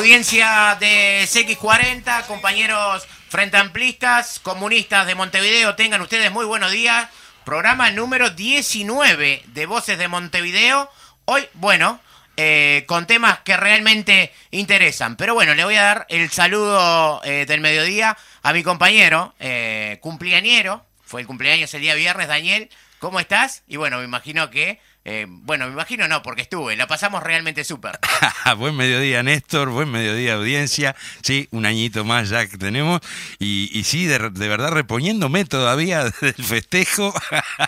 Audiencia de CX40, compañeros frente amplistas, comunistas de Montevideo, tengan ustedes muy buenos días. Programa número 19 de Voces de Montevideo. Hoy, bueno, eh, con temas que realmente interesan. Pero bueno, le voy a dar el saludo eh, del mediodía a mi compañero, eh, cumpleañero. Fue el cumpleaños el día viernes, Daniel. ¿Cómo estás? Y bueno, me imagino que eh, bueno, me imagino no, porque estuve, la pasamos realmente súper. buen mediodía, Néstor, buen mediodía, audiencia. Sí, un añito más ya que tenemos. Y, y sí, de, verdad, reponiéndome todavía del festejo,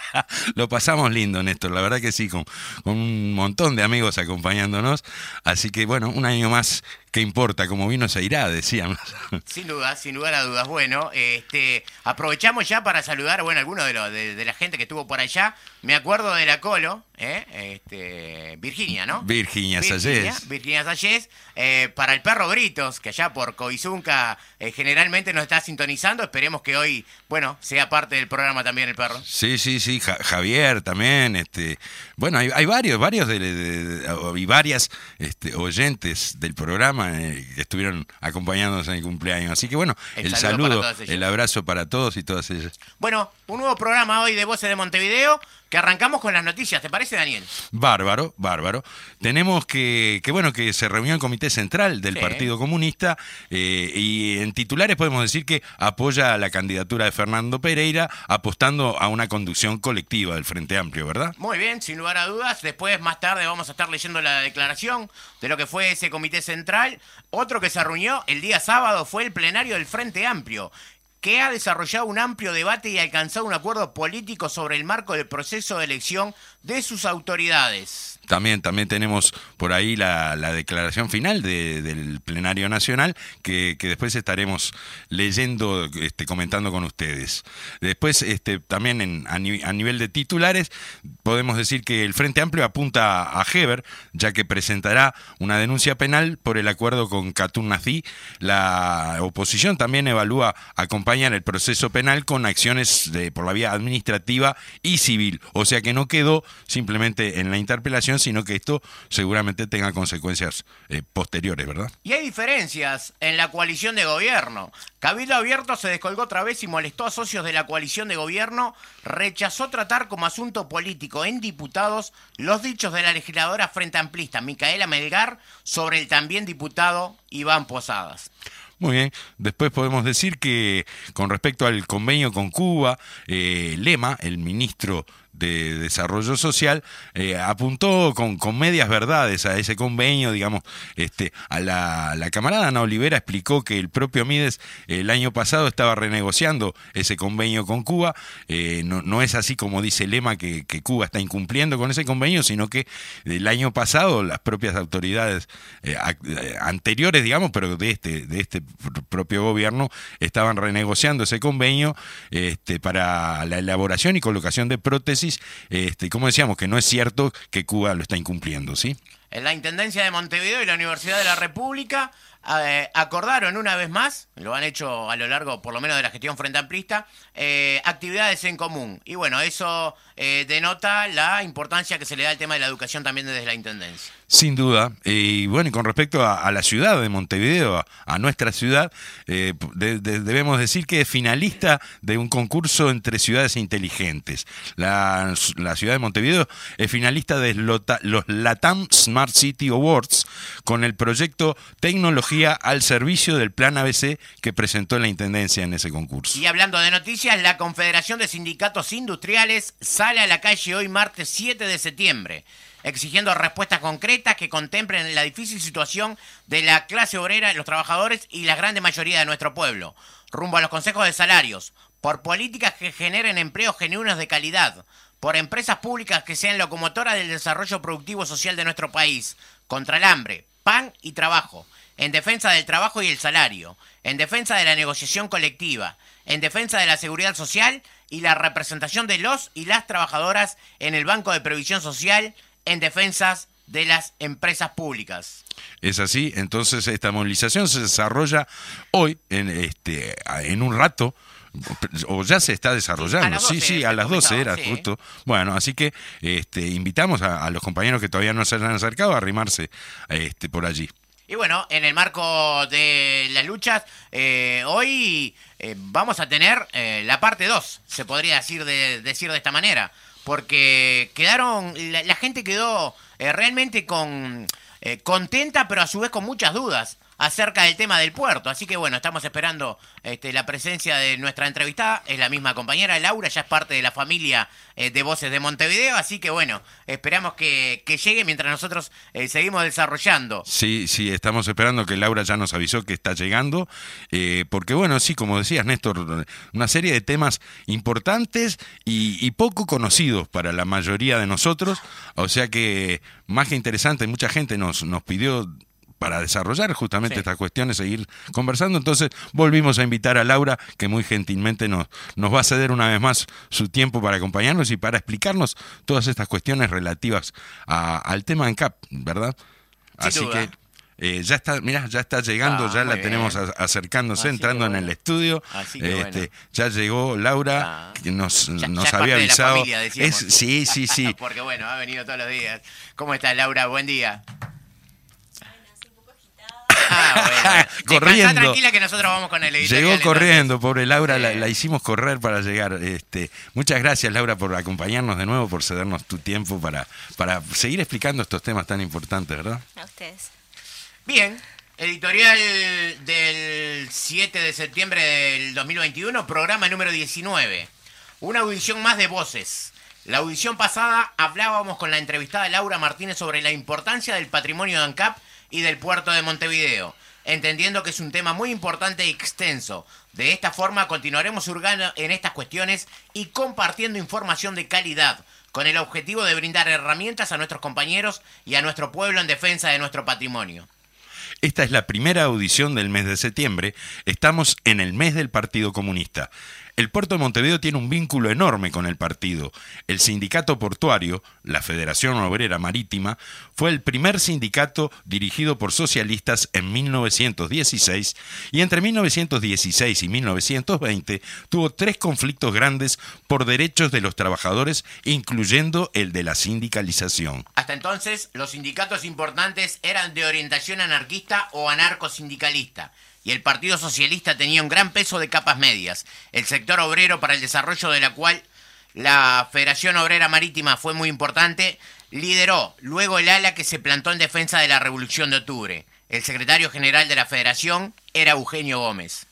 lo pasamos lindo, Néstor. La verdad que sí, con, con un montón de amigos acompañándonos. Así que bueno, un año más ¿Qué importa? Como vino se irá, decíamos. Sin duda, sin lugar a dudas. Bueno, este, aprovechamos ya para saludar, bueno, algunos de, de, de, la gente que estuvo por allá. Me acuerdo de la Colo, ¿eh? este, Virginia, ¿no? Virginia Sayés. Virginia Sayés. Eh, para el perro Gritos, que allá por Coizunca eh, generalmente nos está sintonizando. Esperemos que hoy, bueno, sea parte del programa también el perro. Sí, sí, sí. Javier también. Este, bueno, hay, hay varios, varios de, y varias este, oyentes del programa eh, que estuvieron acompañándonos en el cumpleaños. Así que bueno, el, saludo, el abrazo para todos y todas ellas. Bueno, un nuevo programa hoy de Voces de Montevideo. Que arrancamos con las noticias, ¿te parece, Daniel? Bárbaro, bárbaro. Tenemos que, que bueno, que se reunió el Comité Central del Partido Comunista eh, y en titulares podemos decir que apoya la candidatura de Fernando Pereira apostando a una conducción colectiva del Frente Amplio, ¿verdad? Muy bien, sin lugar a dudas. Después, más tarde, vamos a estar leyendo la declaración de lo que fue ese Comité Central. Otro que se reunió el día sábado fue el plenario del Frente Amplio que ha desarrollado un amplio debate y alcanzado un acuerdo político sobre el marco del proceso de elección de sus autoridades. También, también tenemos por ahí la, declaración final del plenario nacional que, después estaremos leyendo, este, comentando con ustedes. Después, este, también en, a, nivel de titulares, podemos decir que el Frente Amplio apunta a Heber, ya que presentará una denuncia penal por el acuerdo con Katun Nazi. La oposición también evalúa acompañar el proceso penal con acciones de, por la vía administrativa y civil. O sea que no quedó simplemente en la interpelación sino que esto seguramente tenga consecuencias eh, posteriores, ¿verdad? Y hay diferencias en la coalición de gobierno. Cabildo Abierto se descolgó otra vez y molestó a socios de la coalición de gobierno, rechazó tratar como asunto político en diputados los dichos de la legisladora frente amplista Micaela Melgar sobre el también diputado Iván Posadas. Muy bien, después podemos decir que con respecto al convenio con Cuba, eh, Lema, el ministro de Desarrollo Social, eh, apuntó con, con, medias verdades a ese convenio, digamos, este, a la, la, camarada Ana Olivera explicó que el propio Mides el año pasado estaba renegociando ese convenio con Cuba, eh, no, no, es así como dice Lema que, que, Cuba está incumpliendo con ese convenio, sino que el año pasado las propias autoridades eh, anteriores, digamos, pero de este, de este propio gobierno, estaban renegociando ese convenio este, para la elaboración y colocación de prótesis este, como decíamos, que no es cierto que Cuba lo está incumpliendo, ¿sí? La Intendencia de Montevideo y la Universidad de la República eh, acordaron una vez más, lo han hecho a lo largo por lo menos de la gestión frente amplista, eh, actividades en común. Y bueno, eso eh, denota la importancia que se le da al tema de la educación también desde la Intendencia. Sin duda. Y bueno, y con respecto a, la ciudad de Montevideo, a, nuestra ciudad, eh, debemos decir que es finalista de un concurso entre ciudades inteligentes. La, ciudad de Montevideo es finalista de los LATAM Smart City Awards con el proyecto Tecnología al servicio del Plan ABC que presentó la Intendencia en ese concurso. Y hablando de noticias, la Confederación de Sindicatos Industriales sale a la calle hoy martes 7 de septiembre exigiendo respuestas concretas que contemplen la difícil situación de la clase obrera, los trabajadores y la grande mayoría de nuestro pueblo, rumbo a los consejos de salarios, por políticas que generen empleos genuinos de calidad, por empresas públicas que sean locomotoras del desarrollo productivo social de nuestro país, contra el hambre, pan y trabajo, en defensa del trabajo y el salario, en defensa de la negociación colectiva, en defensa de la seguridad social y la representación de los y las trabajadoras en el Banco de Previsión Social, en defensa de las empresas públicas. Es así, entonces esta movilización se desarrolla hoy, en, este, en un rato, o ya se está desarrollando. Sí, sí, a las 12 era justo. Bueno, así que este, invitamos a, los compañeros que todavía no se hayan acercado a arrimarse este, por allí. Y bueno, en el marco de las luchas, eh, hoy eh, vamos a tener eh, la parte 2, se podría decir de, decir de esta manera, porque quedaron, la, gente quedó realmente con, contenta, pero a su vez con muchas dudas acerca del tema del puerto. Así que bueno, estamos esperando este, la presencia de nuestra entrevistada. Es la misma compañera Laura, ya es parte de la familia eh, de Voces de Montevideo. Así que bueno, esperamos que, llegue mientras nosotros eh, seguimos desarrollando. Sí, sí, estamos esperando que Laura ya nos avisó que está llegando. Eh, porque bueno, sí, como decías Néstor, una serie de temas importantes y, y poco conocidos para la mayoría de nosotros. O sea que más que interesante, mucha gente nos, nos pidió para desarrollar justamente estas cuestiones, seguir conversando. Entonces volvimos a invitar a Laura, que muy gentilmente nos, nos va a ceder una vez más su tiempo para acompañarnos y para explicarnos todas estas cuestiones relativas al tema ANCAP, ¿verdad? Así que eh, ya está, mira, ya está llegando, ah, ya la tenemos acercándose, entrando en el estudio. Este, ya llegó Laura, ah. que nos, nos había avisado. sí, sí, sí. Porque bueno, ha venido todos los días. ¿Cómo está Laura? Buen día. Ah, corriendo. tranquila que nosotros vamos con el Llegó corriendo, pobre Laura, la, hicimos correr para llegar. Este, muchas gracias, Laura, por acompañarnos de nuevo, por cedernos tu tiempo para, para seguir explicando estos temas tan importantes, ¿verdad? A ustedes. Bien, editorial del 7 de septiembre del 2021, programa número 19. Una audición más de voces. La audición pasada hablábamos con la entrevistada Laura Martínez sobre la importancia del patrimonio de ANCAP y del puerto de Montevideo, entendiendo que es un tema muy importante y extenso. De esta forma continuaremos hurgando en estas cuestiones y compartiendo información de calidad, con el objetivo de brindar herramientas a nuestros compañeros y a nuestro pueblo en defensa de nuestro patrimonio. Esta es la primera audición del mes de septiembre. Estamos en el mes del Partido Comunista. El puerto de Montevideo tiene un vínculo enorme con el partido. El sindicato portuario, la Federación Obrera Marítima, fue el primer sindicato dirigido por socialistas en 1916 y entre 1916 y 1920 tuvo tres conflictos grandes por derechos de los trabajadores, incluyendo el de la sindicalización. Hasta entonces, los sindicatos importantes eran de orientación anarquista o anarcosindicalista y el Partido Socialista tenía un gran peso de capas medias. El sector obrero para el desarrollo de la cual la Federación Obrera Marítima fue muy importante, lideró luego el ala que se plantó en defensa de la Revolución de Octubre. El secretario general de la Federación era Eugenio Gómez.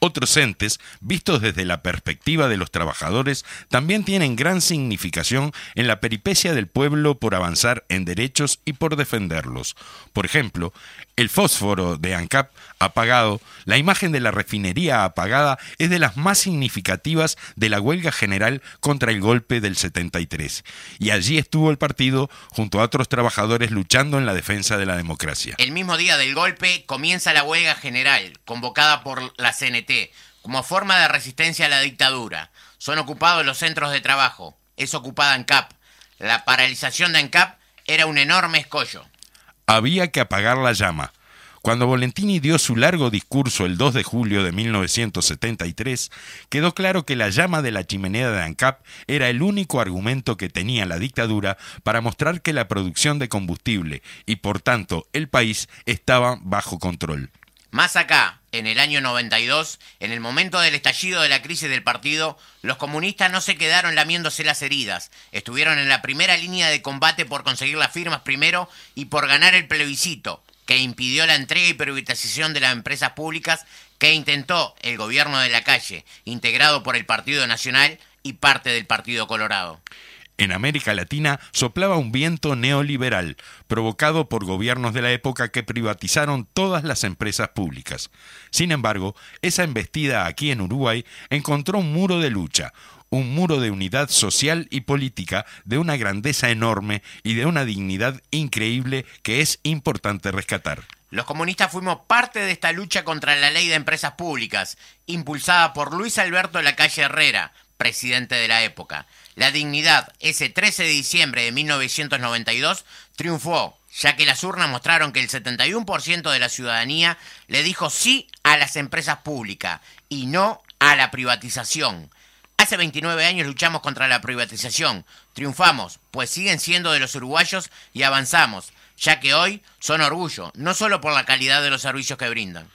Otros entes, vistos desde la perspectiva de los trabajadores, también tienen gran significación en la peripecia del pueblo por avanzar en derechos y por defenderlos. Por ejemplo, el fósforo de ANCAP apagado, la imagen de la refinería apagada es de las más significativas de la huelga general contra el golpe del 73. Y allí estuvo el partido junto a otros trabajadores luchando en la defensa de la democracia. El mismo día del golpe comienza la huelga general, convocada por la CNT, como forma de resistencia a la dictadura. Son ocupados los centros de trabajo. Es ocupada ANCAP. La paralización de ANCAP era un enorme escollo había que apagar la llama. Cuando Volentini dio su largo discurso el 2 de julio de 1973, quedó claro que la llama de la chimenea de ANCAP era el único argumento que tenía la dictadura para mostrar que la producción de combustible y por tanto el país estaba bajo control. Más acá, en el año 92, en el momento del estallido de la crisis del partido, los comunistas no se quedaron lamiéndose las heridas, estuvieron en la primera línea de combate por conseguir las firmas primero y por ganar el plebiscito, que impidió la entrega y privatización de las empresas públicas que intentó el gobierno de la calle, integrado por el Partido Nacional y parte del Partido Colorado. En América Latina soplaba un viento neoliberal, provocado por gobiernos de la época que privatizaron todas las empresas públicas. Sin embargo, esa embestida aquí en Uruguay encontró un muro de lucha, un muro de unidad social y política de una grandeza enorme y de una dignidad increíble que es importante rescatar. Los comunistas fuimos parte de esta lucha contra la ley de empresas públicas, impulsada por Luis Alberto Lacalle Herrera, presidente de la época. La dignidad, ese 13 de diciembre de 1992, triunfó, ya que las urnas mostraron que el 71% de la ciudadanía le dijo sí a las empresas públicas y no a la privatización. Hace 29 años luchamos contra la privatización, triunfamos, pues siguen siendo de los uruguayos y avanzamos ya que hoy son orgullo, no solo por la calidad de los servicios que brindan.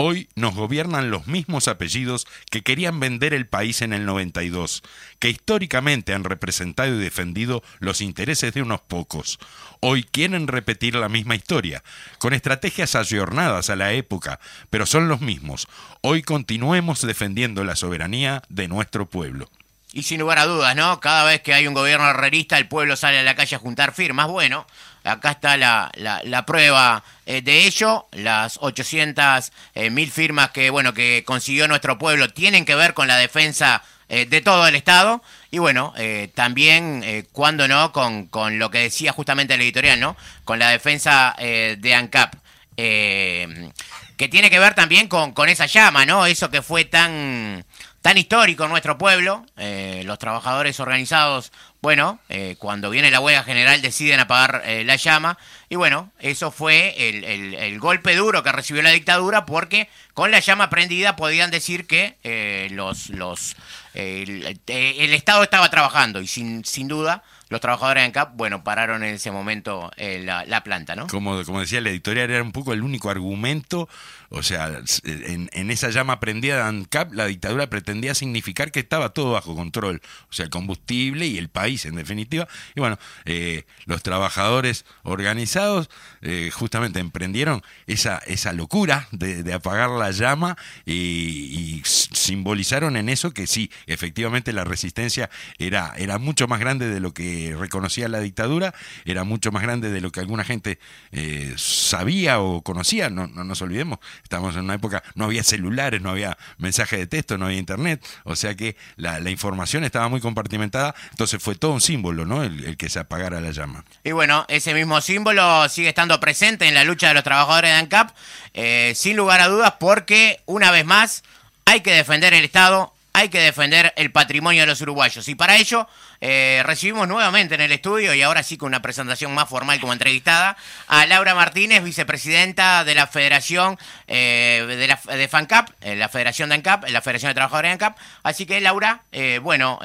Hoy nos gobiernan los mismos apellidos que querían vender el país en el 92, que históricamente han representado y defendido los intereses de unos pocos. Hoy quieren repetir la misma historia, con estrategias ayornadas a la época, pero son los mismos. Hoy continuemos defendiendo la soberanía de nuestro pueblo. Y sin lugar a dudas, ¿no? Cada vez que hay un gobierno herrerista, el pueblo sale a la calle a juntar firmas. Bueno, acá está la, la, prueba eh, de ello. Las 800 eh, mil firmas que, bueno, que consiguió nuestro pueblo tienen que ver con la defensa eh, de todo el Estado. Y bueno, también, cuando no, con, con, lo que decía justamente el editorial, ¿no? Con la defensa de ANCAP. que tiene que ver también con, con esa llama, ¿no? Eso que fue tan tan histórico en nuestro pueblo. Eh, los trabajadores organizados, bueno, eh, cuando viene la huelga general deciden apagar eh, la llama. Y bueno, eso fue el, golpe duro que recibió la dictadura porque con la llama prendida podían decir que los, los, el, Estado estaba trabajando y sin, sin duda los trabajadores de ANCAP, bueno, pararon en ese momento la, la, planta, ¿no? Como, como decía la editorial, era un poco el único argumento o sea, en, esa llama prendida de ANCAP, la dictadura pretendía significar que estaba todo bajo control. O sea, el combustible y el país, en definitiva. Y bueno, eh, los trabajadores organizados eh, justamente emprendieron esa, esa locura de, apagar la llama y, simbolizaron en eso que sí, efectivamente la resistencia era, era mucho más grande de lo que reconocía la dictadura, era mucho más grande de lo que alguna gente eh, sabía o conocía. No, no nos olvidemos Estamos en una época, no había celulares, no había mensaje de texto, no había internet, o sea que la, información estaba muy compartimentada, entonces fue todo un símbolo, ¿no? El, que se apagara la llama. Y bueno, ese mismo símbolo sigue estando presente en la lucha de los trabajadores de ANCAP, eh, sin lugar a dudas, porque una vez más hay que defender el Estado, hay que defender el patrimonio de los uruguayos. Y para ello eh, recibimos nuevamente en el estudio, y ahora sí con una presentación más formal como entrevistada, a Laura Martínez, vicepresidenta de la Federación eh, de, la, de FANCAP, eh, la Federación de ANCAP, la Federación de Trabajadores de ANCAP. Así que Laura, bueno,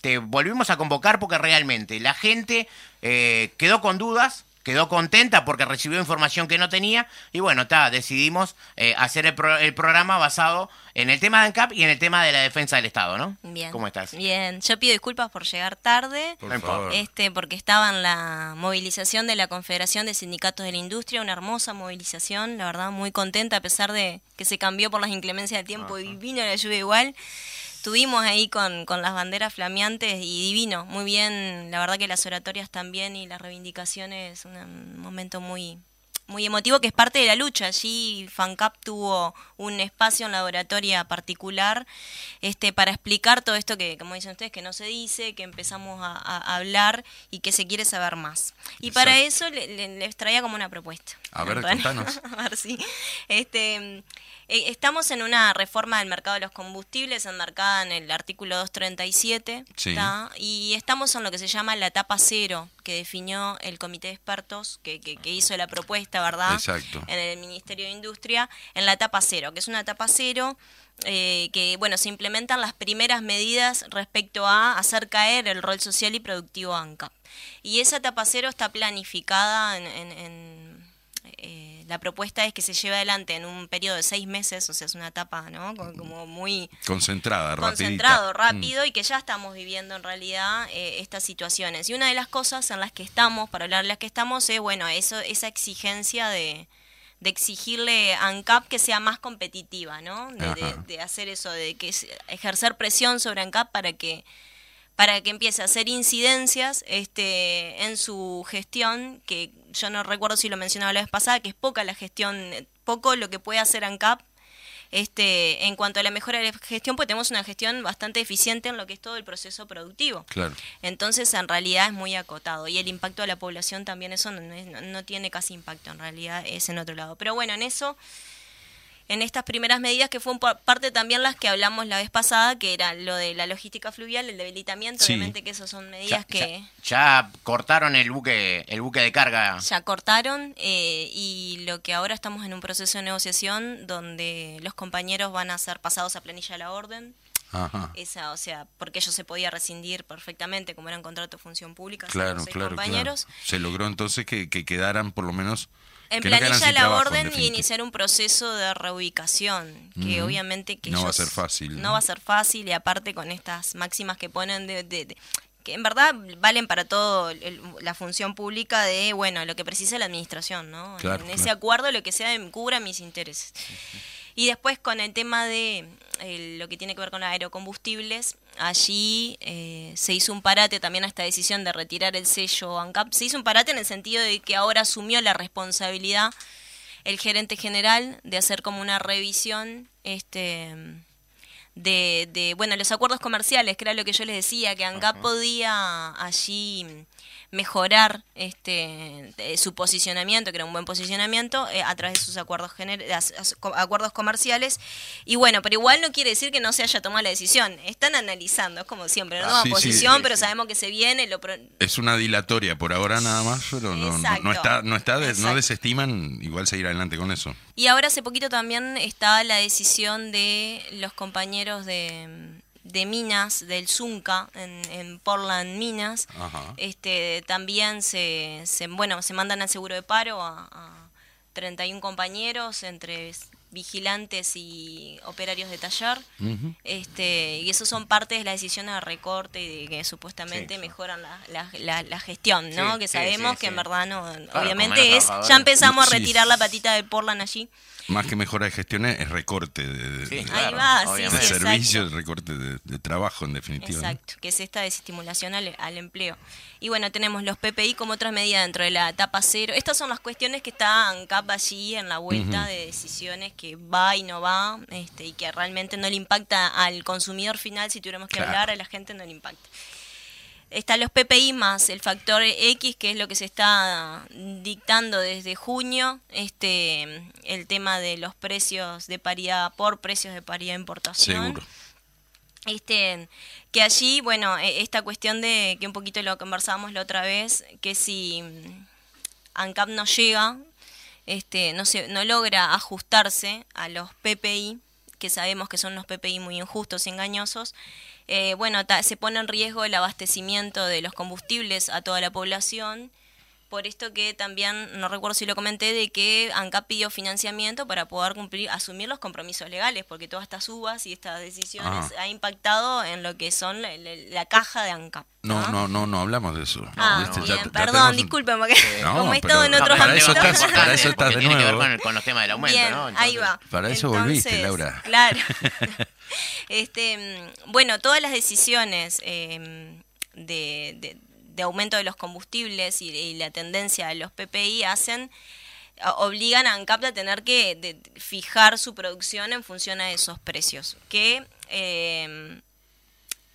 te volvimos a convocar porque realmente la gente quedó con dudas quedó contenta porque recibió información que no tenía y bueno, está, decidimos eh, hacer el, el, programa basado en el tema de ANCAP y en el tema de la defensa del Estado, ¿no? Bien. ¿Cómo estás? Bien, yo pido disculpas por llegar tarde, este porque estaba en la movilización de la Confederación de Sindicatos de la Industria, una hermosa movilización, la verdad muy contenta a pesar de que se cambió por las inclemencias del tiempo y vino la lluvia igual estuvimos ahí con, con, las banderas flameantes y divino, muy bien, la verdad que las oratorias también y las reivindicaciones, un momento muy muy emotivo que es parte de la lucha. Allí FANCAP tuvo un espacio en la oratoria particular este, para explicar todo esto que, como dicen ustedes, que no se dice, que empezamos a, hablar y que se quiere saber más. Y para eso les traía como una propuesta. A ver, contanos. a ver si. Este, estamos en una reforma del mercado de los combustibles enmarcada en el artículo 237 y estamos en lo que se llama la etapa cero que definió el comité de expertos que, que, hizo la propuesta, ¿verdad? Exacto. En el Ministerio de Industria, en la etapa cero, que es una etapa cero eh, que bueno se implementan las primeras medidas respecto a hacer caer el rol social y productivo ANCAP. Y esa etapa cero está planificada en, eh, la propuesta es que se lleve adelante en un periodo de seis meses, o sea, es una etapa, ¿no? Como muy... Concentrada, Concentrado, rápido, y que ya estamos viviendo en realidad eh, estas situaciones. Y una de las cosas en las que estamos, para hablar de las que estamos, es, bueno, eso, esa exigencia de, de exigirle a ANCAP que sea más competitiva, ¿no? De, de, hacer eso, de que ejercer presión sobre ANCAP para que para que empiece a hacer incidencias este, en su gestión, que yo no recuerdo si lo mencionaba la vez pasada, que es poca la gestión, poco lo que puede hacer ANCAP este, en cuanto a la mejora de la gestión, pues tenemos una gestión bastante eficiente en lo que es todo el proceso productivo. Claro. Entonces, en realidad es muy acotado. Y el impacto a la población también, eso no, no tiene casi impacto, en realidad es en otro lado. Pero bueno, en eso en estas primeras medidas que fue parte también las que hablamos la vez pasada, que era lo de la logística fluvial, el debilitamiento, obviamente que esas son medidas que... Ya, cortaron el buque, el buque de carga. Ya cortaron eh, y lo que ahora estamos en un proceso de negociación donde los compañeros van a ser pasados a planilla de la orden. Ajá. Esa, o sea, porque ellos se podía rescindir perfectamente como eran contrato de función pública. Claro, claro, compañeros. Se logró entonces que, que quedaran por lo menos en planilla la orden y iniciar un proceso de reubicación, que obviamente que no va a ser fácil. ¿no? va a ser fácil y aparte con estas máximas que ponen de, que en verdad valen para todo la función pública de, bueno, lo que precisa la administración, ¿no? en ese acuerdo lo que sea cubra mis intereses. Y después con el tema de lo que tiene que ver con aerocombustibles, allí eh, se hizo un parate también a esta decisión de retirar el sello ANCAP. Se hizo un parate en el sentido de que ahora asumió la responsabilidad el gerente general de hacer como una revisión este de, de bueno los acuerdos comerciales que era lo que yo les decía que ANCAP podía allí mejorar este su posicionamiento, que era un buen posicionamiento, eh, a través de sus acuerdos, acuerdos comerciales. Y bueno, pero igual no quiere decir que no se haya tomado la decisión. Están analizando, es como siempre, ¿no? Ah, posición, pero sabemos que se viene. Lo Es una dilatoria por ahora nada más, pero no, no, está, no, está no desestiman igual seguir adelante con eso. Y ahora hace poquito también está la decisión de los compañeros de de minas del Zunca en, Portland Minas. Este también se, se, bueno se mandan al seguro de paro a, a 31 compañeros entre vigilantes y operarios de taller. Este y eso son partes de la decisión de recorte y de que supuestamente mejoran la, la, la, gestión no que sabemos que en verdad no obviamente es ya empezamos a retirar la patita de Portland allí. Más que mejora de gestión es recorte de, servicios, recorte de, trabajo en definitiva. Exacto, que es esta desestimulación al, al, empleo. Y bueno, tenemos los PPI como otras medidas dentro de la etapa cero. Estas son las cuestiones que están CAP allí en la vuelta de decisiones que va y no va este, y que realmente no le impacta al consumidor final, si tuviéramos que hablar, a la gente no le impacta están los PPI más el factor X, que es lo que se está dictando desde junio, este el tema de los precios de paridad por precios de paridad de importación. Seguro. Este, que allí, bueno, e, esta cuestión de que un poquito lo conversábamos la otra vez, que si ANCAP no llega, este, no, se, no logra ajustarse a los PPI, que sabemos que son los PPI muy injustos y engañosos, eh, bueno, se pone en riesgo el abastecimiento de los combustibles a toda la población por esto que también, no recuerdo si lo comenté, de que ANCAP pidió financiamiento para poder cumplir, asumir los compromisos legales, porque todas estas uvas y estas decisiones ah. ha impactado en lo que son la, caja de ANCAP. No, no, no, no, hablamos de eso. Ah, perdón, disculpen, porque como he estado en otros para ámbitos... Eso estás, para eso estás de nuevo. Tiene que ver con, los temas del aumento, ¿no? ahí va. Para eso volviste, Laura. Claro. este, bueno, todas las decisiones eh, de de aumento de los combustibles y, la tendencia de los PPI hacen obligan a ANCAP a tener que fijar su producción en función a esos precios. Que em,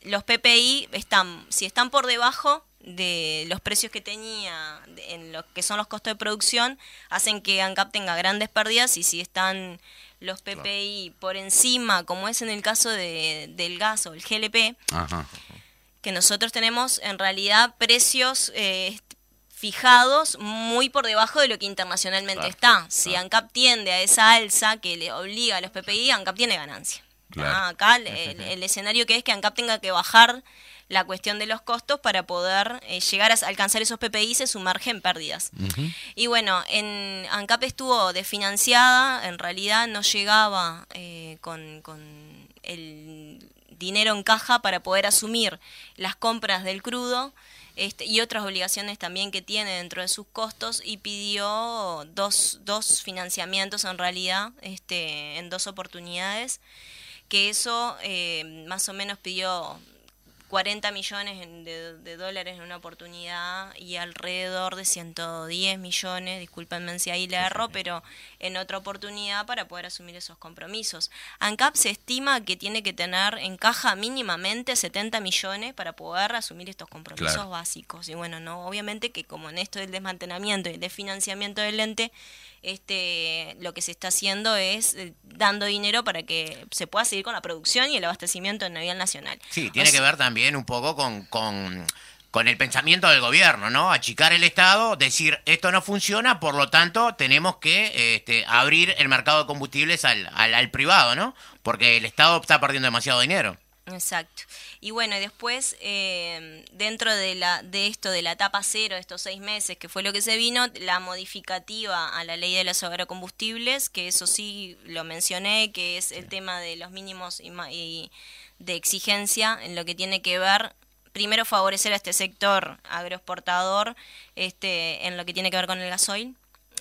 los PPI están, si están por debajo de los precios que tenía en lo que son los costos de producción, hacen que ANCAP tenga grandes pérdidas y si están los PPI por encima, como es en el caso de, del gas o el GLP, Ajá que nosotros tenemos en realidad precios eh, fijados muy por debajo de lo que internacionalmente está. Si ANCAP tiende a esa alza que le obliga a los PPI, ANCAP tiene ganancia. Ah, acá el, escenario que es que ANCAP tenga que bajar la cuestión de los costos para poder eh, llegar a alcanzar esos PPI se sumerge pérdidas. Y bueno, en ANCAP estuvo desfinanciada, en realidad no llegaba eh, con, con el dinero en caja para poder asumir las compras del crudo este, y otras obligaciones también que tiene dentro de sus costos y pidió dos, dos financiamientos en realidad este, en dos oportunidades, que eso eh, más o menos pidió 40 millones de, dólares en una oportunidad y alrededor de 110 millones, discúlpenme si ahí le erro, pero en otra oportunidad para poder asumir esos compromisos. ANCAP se estima que tiene que tener en caja mínimamente 70 millones para poder asumir estos compromisos básicos. Y bueno, no obviamente que como en esto del desmantelamiento y el desfinanciamiento del ente, este, lo que se está haciendo es eh, dando dinero para que se pueda seguir con la producción y el abastecimiento a nivel nacional. Sí, tiene que ver también un poco con, con, con, el pensamiento del gobierno, ¿no? Achicar el Estado, decir esto no funciona, por lo tanto tenemos que este, abrir el mercado de combustibles al, al, al privado, ¿no? Porque el Estado está perdiendo demasiado dinero. Exacto. Y bueno, después, eh, dentro de, la, de esto, de la etapa cero, estos seis meses, que fue lo que se vino, la modificativa a la ley de los agrocombustibles, que eso sí lo mencioné, que es el tema de los mínimos y, de exigencia en lo que tiene que ver primero favorecer a este sector agroexportador este, en lo que tiene que ver con el gasoil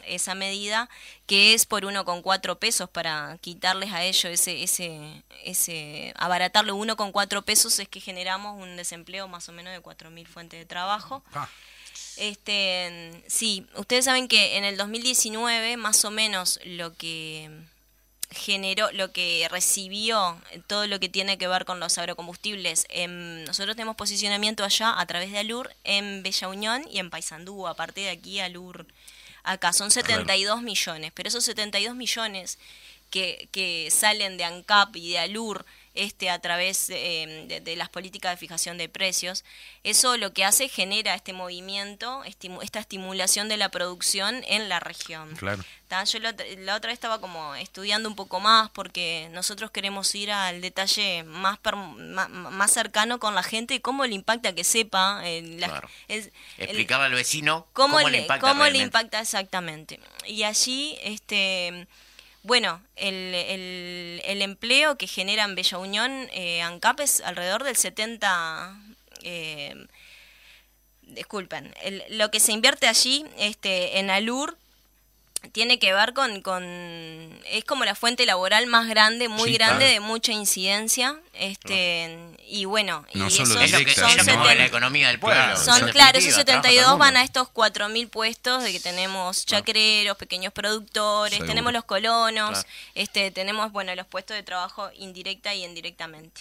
esa medida, que es por uno con cuatro pesos para quitarles a ellos ese, ese, ese, abaratarle uno con cuatro pesos es que generamos un desempleo más o menos de cuatro mil fuentes de trabajo. Ah. Este, sí, ustedes saben que en el 2019 más o menos lo que generó, lo que recibió todo lo que tiene que ver con los agrocombustibles. nosotros tenemos posicionamiento allá a través de Alur en Bella Unión y en Paysandú. A partir de aquí, Alur acá, son 72 millones, pero esos 72 millones que, que salen de ANCAP y de ALUR este, a través em, de, las políticas de fijación de precios, eso lo que hace genera este movimiento, esta estimulación de la producción en la región. Claro. Yo la, otra vez estaba como estudiando un poco más porque nosotros queremos ir al detalle más, más, cercano con la gente y cómo le impacta que sepa. Eh, Explicarle al vecino cómo, le, impacta. Cómo le impacta exactamente. Y allí, este bueno, el, el, empleo que genera en Bella Unión, eh, ANCAP es alrededor del 70... Eh, disculpen, lo que se invierte allí este, en Alur tiene que ver con, con, es como la fuente laboral más grande, muy grande, de mucha incidencia, este y bueno, y son, la economía del pueblo. Son, claro, esos 72 van a estos 4.000 puestos de que tenemos chacreros, pequeños productores, tenemos los colonos, este tenemos bueno los puestos de trabajo indirecta y indirectamente.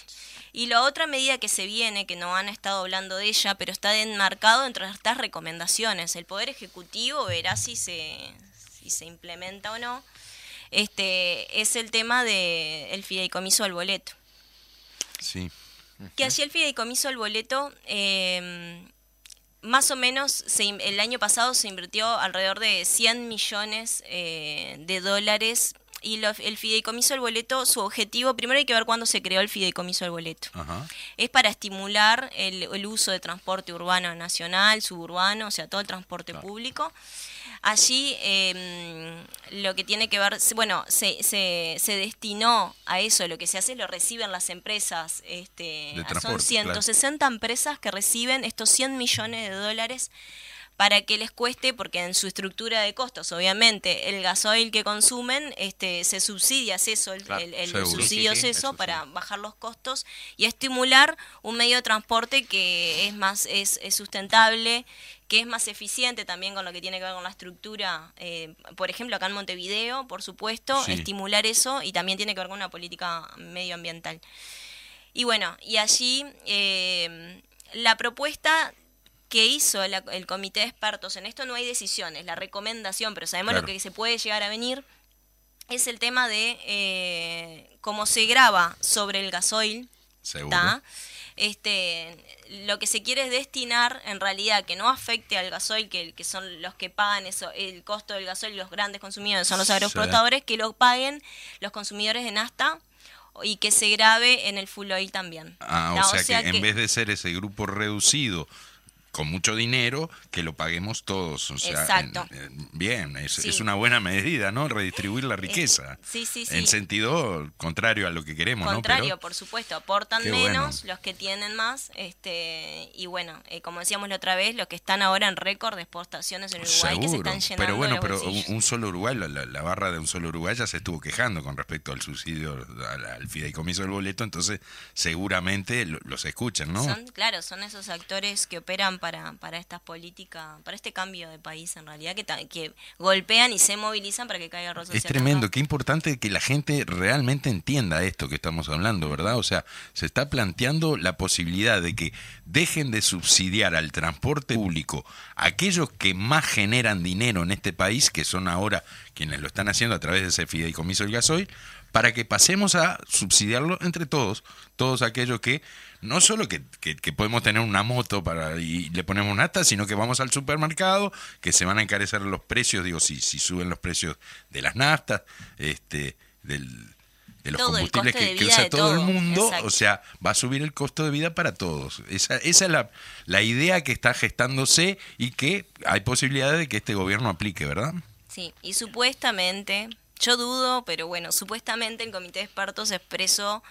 Y la otra medida que se viene, que no han estado hablando de ella, pero está enmarcado entre estas recomendaciones, el Poder Ejecutivo verá si se si se implementa o no, este, es el tema del el fideicomiso al boleto. Sí. Que así el fideicomiso al boleto, em, más o menos el año pasado se invirtió alrededor de 100 millones eh, de dólares y el fideicomiso al boleto, su objetivo, primero hay que ver cuándo se creó el fideicomiso al boleto. Es para estimular el, uso de transporte urbano nacional, suburbano, o sea, todo el transporte público. Allí em, lo que tiene que ver, bueno, se, se, se, destinó a eso, lo que se hace lo reciben las empresas, este, son 160 empresas que reciben estos 100 millones de dólares para que les cueste, porque en su estructura de costos, obviamente, el gasoil que consumen, este, se subsidia es eso, el, subsidio es eso, para bajar los costos y estimular un medio de transporte que es más, es, es sustentable, que es más eficiente también con lo que tiene que ver con la estructura, eh, por ejemplo, acá en Montevideo, por supuesto, estimular eso y también tiene que ver con una política medioambiental. Y bueno, y allí eh, la propuesta que hizo el comité de expertos, en esto no hay decisiones, la recomendación, pero sabemos lo que se puede llegar a venir, es el tema de eh, cómo se graba sobre el gasoil. Seguro. este, lo que se quiere es destinar en realidad que no afecte al gasoil, que, que son los que pagan eso, el costo del gasoil, los grandes consumidores son los agroexportadores, que lo paguen los consumidores de Nasta y que se grabe en el full oil también. Ah, o, sea, que, en vez de ser ese grupo reducido con mucho dinero que lo paguemos todos. O sea, Exacto. bien, es, Sí. es una buena medida, ¿no? Redistribuir la riqueza. sí, sí, sí. En sentido contrario a lo que queremos, Contrario, ¿no? Pero- por supuesto, aportan menos bueno. los que tienen más, este y bueno, eh, como decíamos la otra vez, los que están ahora en récord de exportaciones en Uruguay que se están llenando pero bueno, pero un, solo Uruguay, la, la- barra de un solo Uruguay ya se estuvo quejando con respecto al subsidio, al, al fideicomiso del boleto, entonces seguramente lo- los escuchan, ¿no? Son, claro, son esos actores que operan para, para estas políticas, para este cambio de país en realidad, que, que golpean y se movilizan para que caiga el Es tremendo, acá. qué importante que la gente realmente entienda esto que estamos hablando, ¿verdad? O sea, se está planteando la posibilidad de que dejen de subsidiar al transporte público aquellos que más generan dinero en este país, que son ahora quienes lo están haciendo a través de ese fideicomiso del gasoil, para que pasemos a subsidiarlo entre todos, todos aquellos que no solo que, que- que podemos tener una moto para y le ponemos un ata, sino que vamos al supermercado, que se van a encarecer los precios, digo, si, si suben los precios de las naftas, este, del, de los Todo combustibles que, que usa todo el mundo, exacto. o sea, va a subir el costo de vida para todos. Esa, esa es la, la idea que está gestándose y que hay posibilidades de que este gobierno aplique, ¿verdad? Sí, y supuestamente, yo dudo, pero bueno, supuestamente el comité de expertos expresó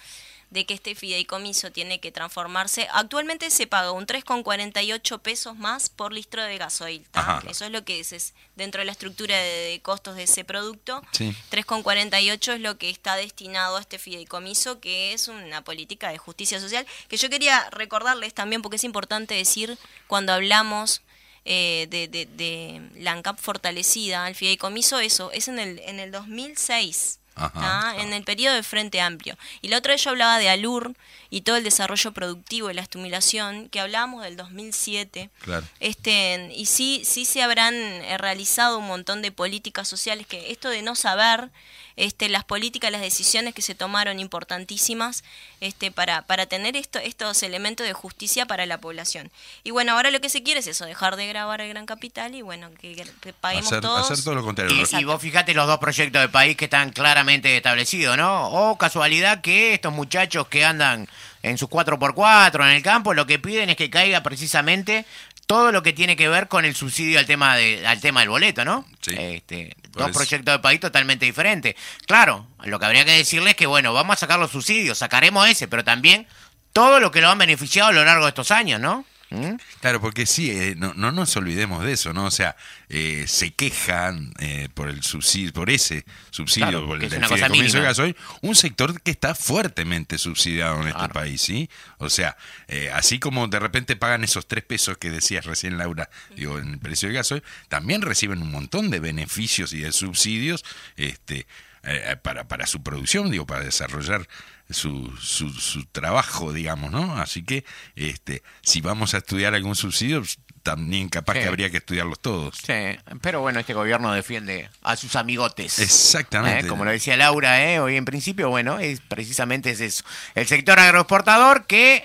de que este fideicomiso tiene que transformarse. Actualmente se paga un 3,48 pesos más por litro de gasoil. Eso es lo que es, es dentro de la estructura de, de costos de ese producto. Sí. 3,48 es lo que está destinado a este fideicomiso, que es una política de justicia social, que yo quería recordarles también, porque es importante decir cuando hablamos eh, de, de, de la ANCAP fortalecida, el fideicomiso, eso, es en el, en el 2006. Ajá, ¿tá? En el periodo de Frente Amplio. Y la otra vez yo hablaba de ALUR y todo el desarrollo productivo y la estimulación, que hablábamos del 2007. Claro. Este, y sí, sí se habrán eh, realizado un montón de políticas sociales que esto de no saber este, las políticas, las decisiones que se tomaron importantísimas este, para, para tener esto, estos elementos de justicia para la población. Y bueno, ahora lo que se quiere es eso, dejar de grabar el Gran Capital y bueno, que, que paguemos Hacer, todos. hacer todo lo contrario. Y, y vos fijate los dos proyectos de país que están claramente establecidos, ¿no? O casualidad que estos muchachos que andan en sus 4x4 en el campo, lo que piden es que caiga precisamente todo lo que tiene que ver con el subsidio al tema de, al tema del boleto, ¿no? Sí. Este, dos eso. proyectos de país totalmente diferentes. Claro, lo que habría que decirles es que, bueno, vamos a sacar los subsidios, sacaremos ese, pero también todo lo que lo han beneficiado a lo largo de estos años, ¿no? ¿Mm? Claro, porque sí, eh, no, no nos olvidemos de eso, ¿no? O sea, eh, se quejan eh, por el subsidio, por ese subsidio, Claro, por el es cosa fideicomiso de gasoil, un sector que está fuertemente subsidiado en este país, ¿sí? O sea, eh, así como de repente pagan esos tres pesos que decías recién, Laura, digo, en el precio del gasoil, también reciben un montón de beneficios y de subsidios, este eh, para, para su producción, digo, para desarrollar su, su, su trabajo, digamos, ¿no? Así que este, si vamos a estudiar algún subsidio, también capaz Sí. que habría que estudiarlos todos. Sí, pero bueno, este gobierno defiende a sus amigotes. Exactamente. Eh, Como lo decía Laura, eh, hoy en principio, bueno, es precisamente es eso. El sector agroexportador que, eh,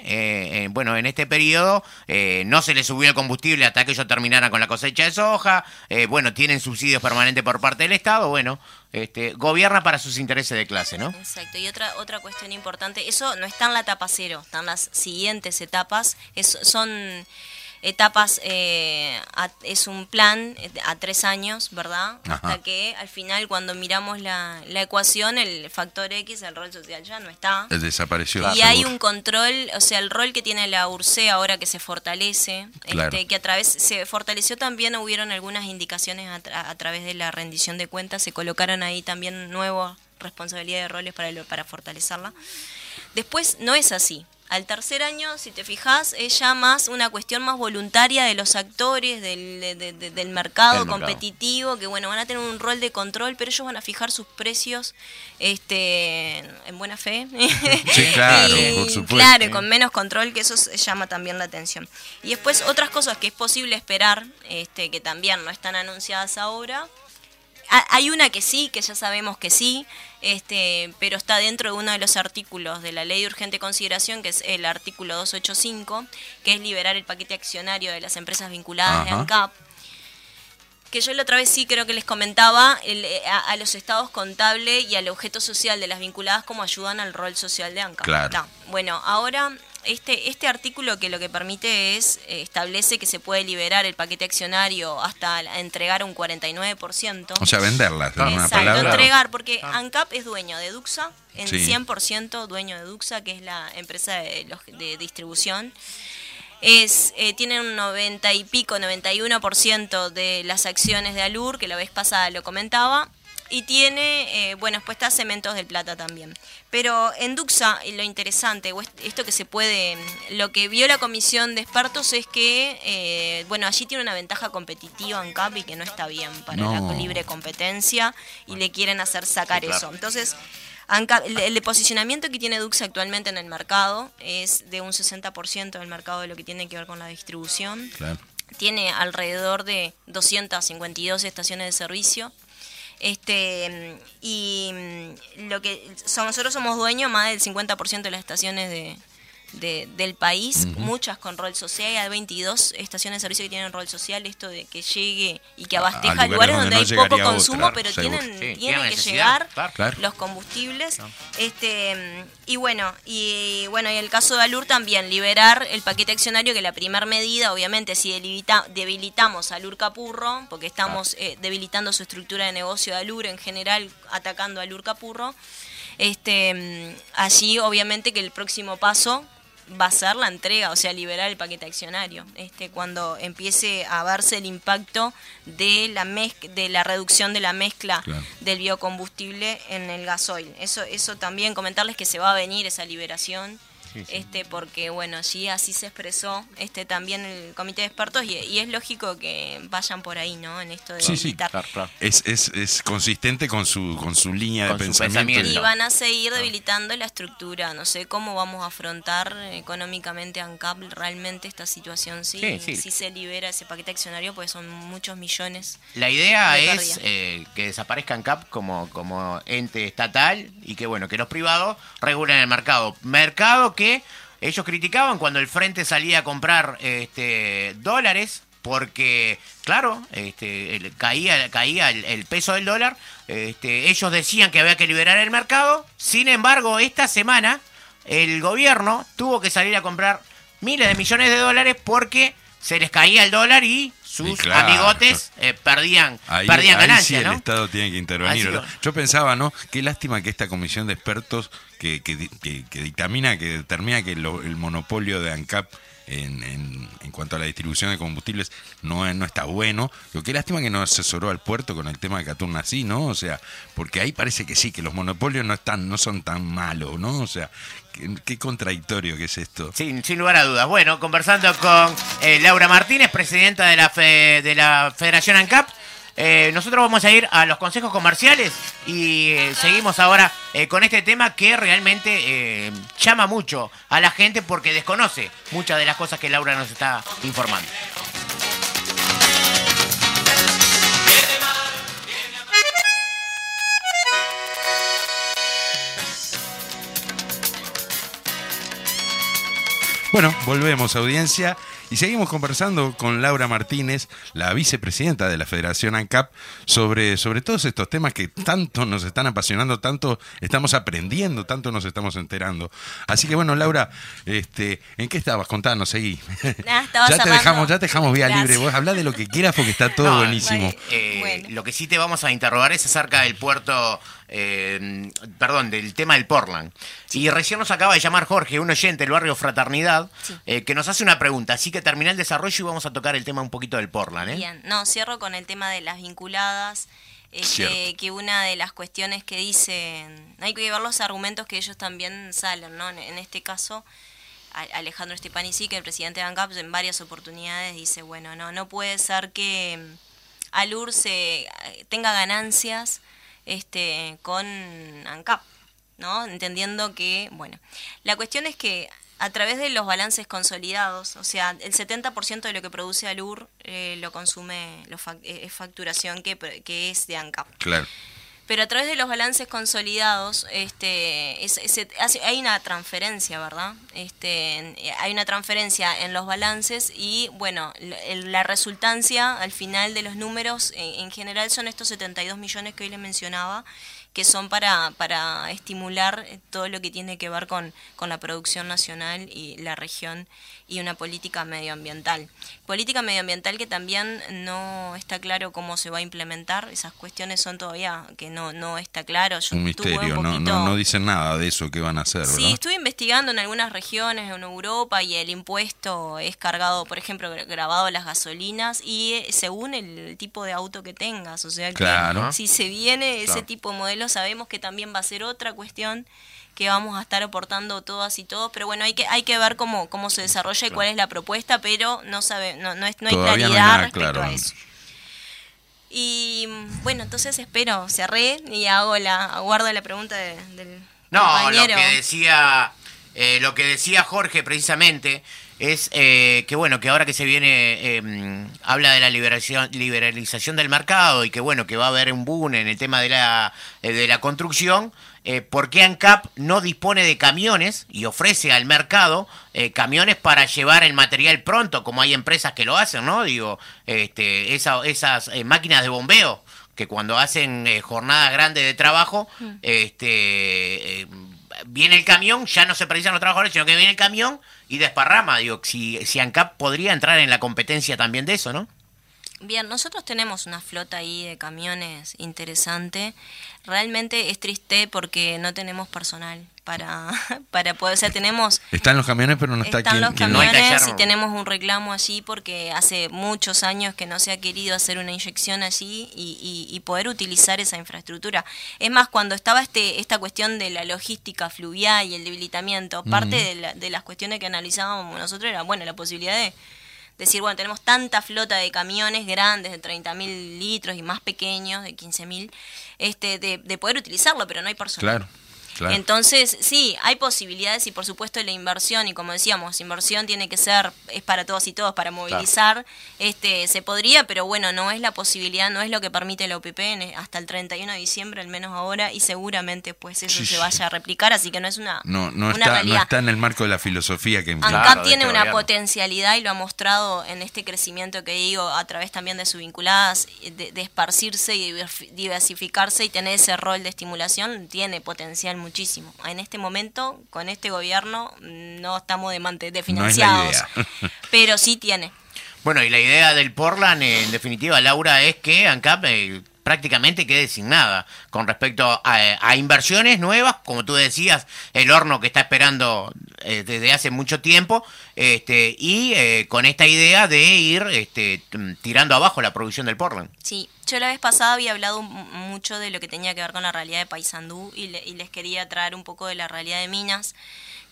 eh, bueno, en este periodo eh, no se le subió el combustible hasta que ellos terminaran con la cosecha de soja. eh, bueno, tienen subsidios permanentes por parte del Estado. Bueno, este, gobierna para sus intereses de clase, ¿no? Exacto, y otra otra cuestión importante, eso no está en la etapa cero, están las siguientes etapas, es- son etapas, eh, a- es un plan eh, a tres años, ¿verdad? Ajá. Hasta que al final cuando miramos la, la ecuación, el factor X, el rol social ya no está. Eh, Desapareció. Y hay seguro. un control, o sea, el rol que tiene la URCE ahora que se fortalece, Claro. este, que a través, se fortaleció también, hubieron algunas indicaciones a, tra- a través de la rendición de cuentas, se colocaron ahí también nuevas responsabilidades de roles para, lo- para fortalecerla. Después no es así. Al tercer año, si te fijas, es ya más una cuestión más voluntaria de los actores del, de- de- de- del mercado competitivo, que bueno, van a tener un rol de control, pero ellos van a fijar sus precios este, en buena fe. Sí, claro, Y, por supuesto. Claro, con menos control, que eso llama también la atención. Y después otras cosas que es posible esperar, este, que también no están anunciadas ahora. Ha- Hay una que sí, que ya sabemos que sí, este, pero está dentro de uno de los artículos de la ley de urgente consideración, que es el artículo 285, que es liberar el paquete accionario de las empresas vinculadas de. ANCAP. Que yo la otra vez sí creo que les comentaba el, eh, a, a los estados contables y al objeto social de las vinculadas como ayudan al rol social de ANCAP. Claro. Bueno, ahora este, este artículo que lo que permite es, eh, establece que se puede liberar el paquete accionario hasta entregar un 49%. O sea, venderla. Exacto, entregar, porque ANCAP es dueño de Duxa, en 100% dueño de Duxa, que es la empresa de, de distribución es eh, tiene un 90 y pico, 91% de las acciones de Alur, que la vez pasada lo comentaba, y tiene, eh, bueno, después está Cementos del Plata también. Pero en Duxa, lo interesante, esto que se puede, lo que vio la comisión de expertos es que, eh, bueno, allí tiene una ventaja competitiva en CAP y que no está bien para la libre competencia y le quieren hacer sacar eso. Entonces, el, posicionamiento que tiene Dux actualmente en el mercado es de un 60% del mercado de lo que tiene que ver con la distribución. Tiene alrededor de 252 estaciones de servicio. Este, y mm, lo que nosotros somos dueños más del 50% de las estaciones de, del país, muchas con rol social, hay 22 estaciones de servicio que tienen rol social, esto de que llegue y que abasteja lugares, donde, hay poco consumo, pero tienen, tienen que llegar los combustibles. Este y bueno, y bueno, y el caso de Alur también, liberar el paquete accionario, que la primera medida, obviamente, si debilitamos a Alur Capurro, porque estamos eh, debilitando su estructura de negocio de Alur en general, atacando a Alur Capurro, este, allí obviamente que el próximo paso va a ser la entrega, o sea, liberar el paquete accionario, este, cuando empiece a verse el impacto de la de la reducción de la mezcla del biocombustible en el gasoil. Eso, eso también comentarles que se va a venir esa liberación este porque bueno allí así se expresó este también el comité de expertos y, es lógico que vayan por ahí no en esto de sí, Es, es, es, consistente con su con su línea de pensamiento. y van a seguir debilitando la estructura no sé cómo vamos a afrontar económicamente ANCAP realmente esta situación sí, si se libera ese paquete accionario pues son muchos millones la idea es eh, que desaparezca ANCAP como como ente estatal y que bueno que los privados regulen el mercado. Mercado que ellos criticaban cuando el frente salía a comprar este, dólares porque, claro, este, caía, caía el, peso del dólar. Este, ellos decían que había que liberar el mercado. Sin embargo, esta semana el gobierno tuvo que salir a comprar miles de millones de dólares porque se les caía el dólar y sus amigotes eh, perdían, perdían ganancias. el Estado tiene que intervenir. Yo pensaba, ¿no? Qué lástima que esta comisión de expertos que, que, dictamina, que determina que el monopolio de ANCAP en, en, cuanto a la distribución de combustibles no, no está bueno. Lo que lástima que no asesoró al puerto con el tema de Caturna así, ¿no? O sea, porque ahí parece que sí, que los monopolios no están, no son tan malos, ¿no? O sea, qué, contradictorio que es esto. Sin, lugar a dudas. Bueno, conversando con eh, Laura Martínez, presidenta de la, de la Federación ANCAP. Eh, nosotros vamos a ir a los consejos comerciales y eh, seguimos ahora eh, con este tema que realmente llama mucho a la gente porque desconoce muchas de las cosas que Laura nos está informando. Bueno, volvemos audiencia y seguimos conversando con Laura Martínez, la vicepresidenta de la Federación ANCAP, sobre, sobre todos estos temas que tanto nos están apasionando, tanto estamos aprendiendo, tanto nos estamos enterando. Así que bueno, Laura, este, ¿en qué estabas? Contanos, seguí. Ya, te dejamos, ya te dejamos vía libre. Vos habla de lo que quieras porque está todo buenísimo. Eh, lo que sí te vamos a interrogar es acerca del puerto eh, perdón, del tema del Portland. Y recién nos acaba de llamar Jorge, un oyente del barrio Fraternidad, eh, que nos hace una pregunta. Así que termina el desarrollo y vamos a tocar el tema un poquito del Portland. ¿eh? Bien, no, cierro con el tema de las vinculadas. Este, que una de las cuestiones que dicen, hay que ver los argumentos que ellos también salen, ¿no? En, este caso, Alejandro Stepanisi, que el presidente de ANCAP en varias oportunidades dice, bueno, no, no puede ser que mm, Alur se eh, tenga ganancias este, con ANCAP, ¿no? Entendiendo que, bueno, la cuestión es que a través de los balances consolidados, o sea, el 70% de lo que produce Alur eh, lo consume, lo eh, es facturación que, que es de ANCAP. Claro pero a través de los balances consolidados este, hay una transferencia, ¿verdad? Este, hay una transferencia en los balances y, bueno, la, resultancia al final de los números en, general son estos 72 millones que hoy le mencionaba, que son para, para estimular todo lo que tiene que ver con, con la producción nacional y la región y una política medioambiental. Política medioambiental que también no está claro cómo se va a implementar, esas cuestiones son todavía que no, no está claro. un misterio, no, no, dicen nada de eso que van a hacer. Sí, estuve investigando en algunas regiones en Europa y el impuesto es cargado, por ejemplo, grabado a las gasolinas y eh, según el tipo de auto que tengas, o sea que si se viene ese tipo de sabemos que también va a ser otra cuestión que vamos a estar aportando todas y todos, pero bueno, hay que hay que ver cómo cómo se desarrolla y cuál es la propuesta, pero no sabe no no, es, no hay claridad respecto a eso. Y bueno, entonces espero, cerré y hago la aguardo la pregunta del No, lo que decía eh, lo que decía Jorge precisamente es eh, que bueno que ahora que se viene em, habla de la liberación, liberalización del mercado y que bueno que va a haber un boom en el tema de la eh, de la construcción eh, por qué ANCAP no dispone de camiones y ofrece al mercado eh, camiones para llevar el material pronto, como hay empresas que lo hacen, ¿no? Digo, este, esas eh, máquinas de bombeo que cuando hacen jornadas grandes de trabajo, mm. este, viene el camión, ya no se precisan los trabajadores, sino que viene el camión y desparrama. Digo, si, si ANCAP podría entrar en la competencia también de eso, ¿no? Bien, nosotros tenemos una flota ahí de camiones interesante. Realmente es triste porque no tenemos personal para, para poder, o sea, tenemos... Están los camiones, pero no está Están los camiones y tenemos un reclamo allí porque hace muchos años que no se ha querido hacer una inyección allí y, y, poder utilizar esa infraestructura. Es más, cuando estaba este esta cuestión de la logística fluvial y el debilitamiento, parte de, de las cuestiones que analizábamos nosotros era, bueno, la posibilidad de decir, bueno, tenemos tanta flota de camiones grandes de 30.000 litros y más pequeños de 15.000, este, de, de poder utilizarlo, pero no hay personal. Claro. Entonces, sí, hay posibilidades y por supuesto la inversión, y como decíamos, inversión tiene que ser, es para todos y todos, para movilizar, este se podría, pero bueno, no es la posibilidad, no es lo que permite la OPP hasta el 31 de diciembre, al menos ahora, y seguramente pues eso se vaya a replicar, así que no es una, no, no está, No está en el marco de la filosofía que ANCAP tiene este una potencialidad y lo ha mostrado en este crecimiento que digo, a través también de su vinculadas, de, de esparcirse y diversificarse y tener ese rol de estimulación, tiene potencial muchísimo. En este momento, con este gobierno, no estamos de, de financiados, pero sí tiene. Bueno, y la idea del Portland, en definitiva, Laura, es que ANCAP prácticamente quede nada con respecto a, inversiones nuevas, como tú decías, el horno que está esperando eh, desde hace mucho tiempo, este, y eh, con esta idea de ir este, tirando abajo la producción del Portland. Sí, yo la vez pasada había hablado mucho de lo que tenía que ver con la realidad de Paysandú y, les quería traer un poco de la realidad de Minas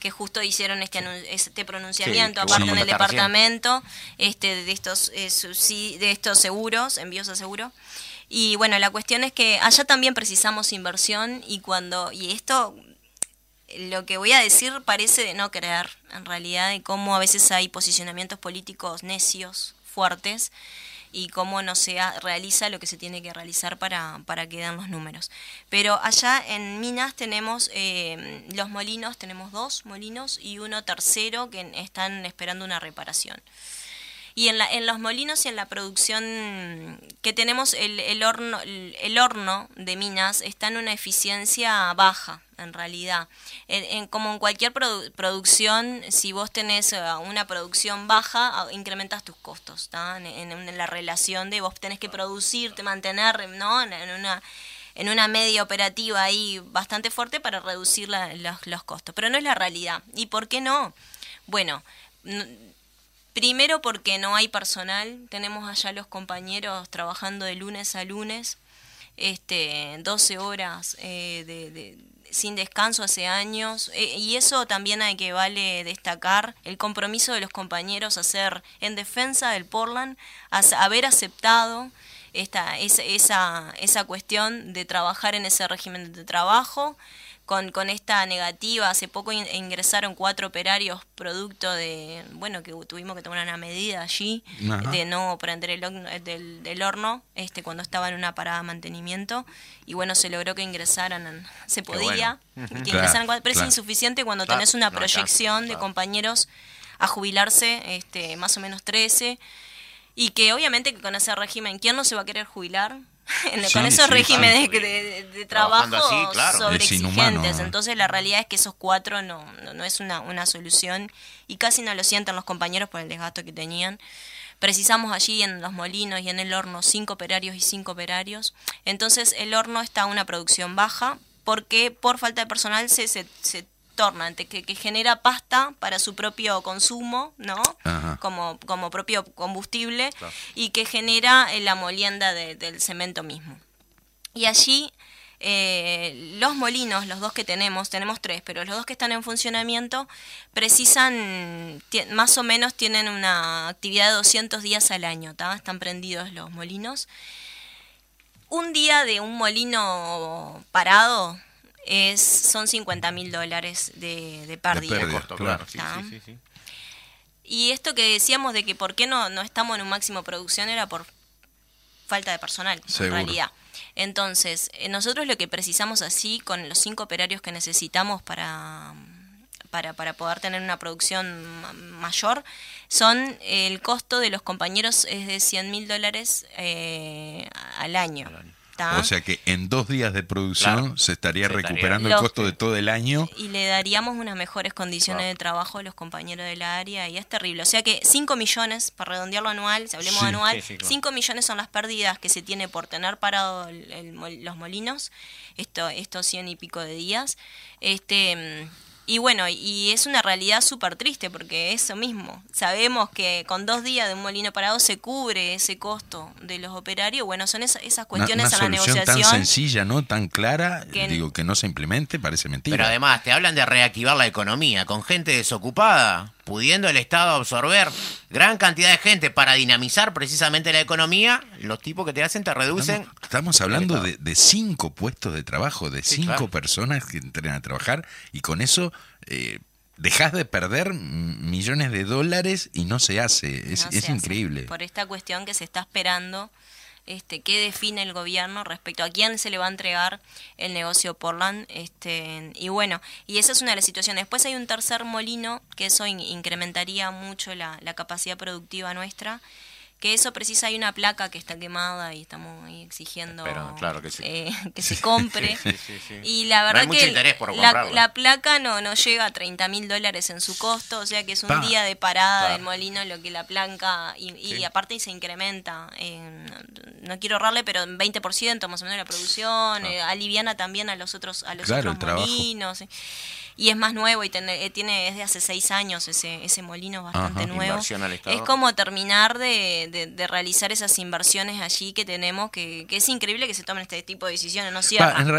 que justo hicieron este, este pronunciamiento aparte en el departamento este de estos eh, de estos seguros envíos a seguro y bueno la cuestión es que allá también precisamos inversión y cuando y esto lo que voy a decir parece de no creer en realidad de cómo a veces hay posicionamientos políticos necios fuertes y cómo no se realiza lo que se tiene que realizar para, para que den los números. Pero allá en Minas tenemos eh, los molinos, tenemos dos molinos y uno tercero que están esperando una reparación. Y en, la, en los molinos y en la producción que tenemos, el, el, horno, el, horno de minas está en una eficiencia baja, en realidad. En, como en cualquier producción, si vos tenés eh, una producción baja, ah, incrementas tus costos, en, en, la relación de vos tenés que producirte, mantener, ¿no? En, una en una media operativa ahí bastante fuerte para reducir los, los costos. Pero no es la realidad. ¿Y por qué no? Bueno, Primero porque no hay personal, tenemos allá los compañeros trabajando de lunes a lunes, este, 12 horas eh, de, sin descanso hace años, eh, y eso también hay que vale destacar el compromiso de los compañeros a hacer en defensa del Portland, a haber aceptado esta, esa, esa, esa cuestión de trabajar en ese régimen de trabajo, con, con esta negativa. Hace poco ingresaron cuatro operarios producto de, bueno, que tuvimos que tomar una medida allí de no prender el horno, del, del, horno este, cuando estaba en una parada de mantenimiento. Y bueno, se logró que ingresaran, se podía, que ingresaran, pero es insuficiente cuando tenés una proyección de compañeros a jubilarse, este, más o menos 13 y que obviamente con ese régimen, ¿quién no se va a querer jubilar? con esos regímenes de, trabajo sobre exigentes. Entonces la realidad es que esos cuatro no, no, es una, una, solución y casi no lo sienten los compañeros por el desgasto que tenían. Precisamos allí en los molinos y en el horno cinco operarios y cinco operarios. Entonces el horno está a una producción baja porque por falta de personal se, se, se torna, que, que, genera pasta para su propio consumo, ¿no? Como, como propio combustible y que genera la molienda del cemento mismo. Y allí eh, los molinos, los dos que tenemos, tenemos tres, pero los dos que están en funcionamiento precisan, más o menos tienen una actividad de 200 días al año, están prendidos los molinos. Un día de un molino parado es, son 50 mil dólares de, de pérdida. claro. y esto que decíamos de que por qué no, no estamos en un máximo producción era por falta de personal, en realidad. Entonces, eh, nosotros lo que precisamos así, con los cinco operarios que necesitamos para, para, para poder tener una producción mayor, son el costo de los compañeros es de 100 mil dólares eh, Al año. O sea que en dos días de producción se estaría recuperando el costo de todo el año. Y le daríamos unas mejores condiciones de trabajo a los compañeros del área y es terrible. O sea que 5 millones, para redondearlo anual, si hablemos anual, 5 millones son las pérdidas que se tiene por tener parado los molinos, esto, estos 100 y pico de días. Este y bueno, y es una realidad súper triste porque eso mismo, sabemos que con dos días de un molino parado se cubre ese costo de los operarios, bueno, son esas, esas cuestiones a la negociación. tan sencilla, ¿no? Tan clara, digo, que no se implemente, parece mentira. Pero además, te hablan de reactivar la economía con gente desocupada, pudiendo el Estado absorber gran cantidad de gente para dinamizar precisamente la economía, los tipos que te hacen te reducen. Estamos, hablando de, cinco puestos de trabajo, de cinco personas que entren a trabajar y con eso eh, dejas de perder millones de dólares y no se hace. Es, increíble. Por esta cuestión que se está esperando, este, qué define el gobierno respecto a quién se le va a entregar el negocio Portland. Este, y bueno, y esa es una de las situaciones. Después hay un tercer molino, que eso incrementaría mucho la, la capacidad productiva nuestra que eso precisa hay una placa que está quemada y estamos ahí exigiendo que, eh, que se compre. Y la verdad que la, placa no no llega a 30 mil dólares en su costo o sea que es un día de parada del molino lo que la planca y, aparte se incrementa no quiero ahorrarle pero en 20% más o menos la producción eh, aliviana también a los otros a los otros molinos y es más nuevo y tiene, eh, tiene desde hace seis años ese, ese molino bastante nuevo. Es como terminar de, de, realizar esas inversiones allí que tenemos, que, que, es increíble que se tomen este tipo de decisiones, ¿no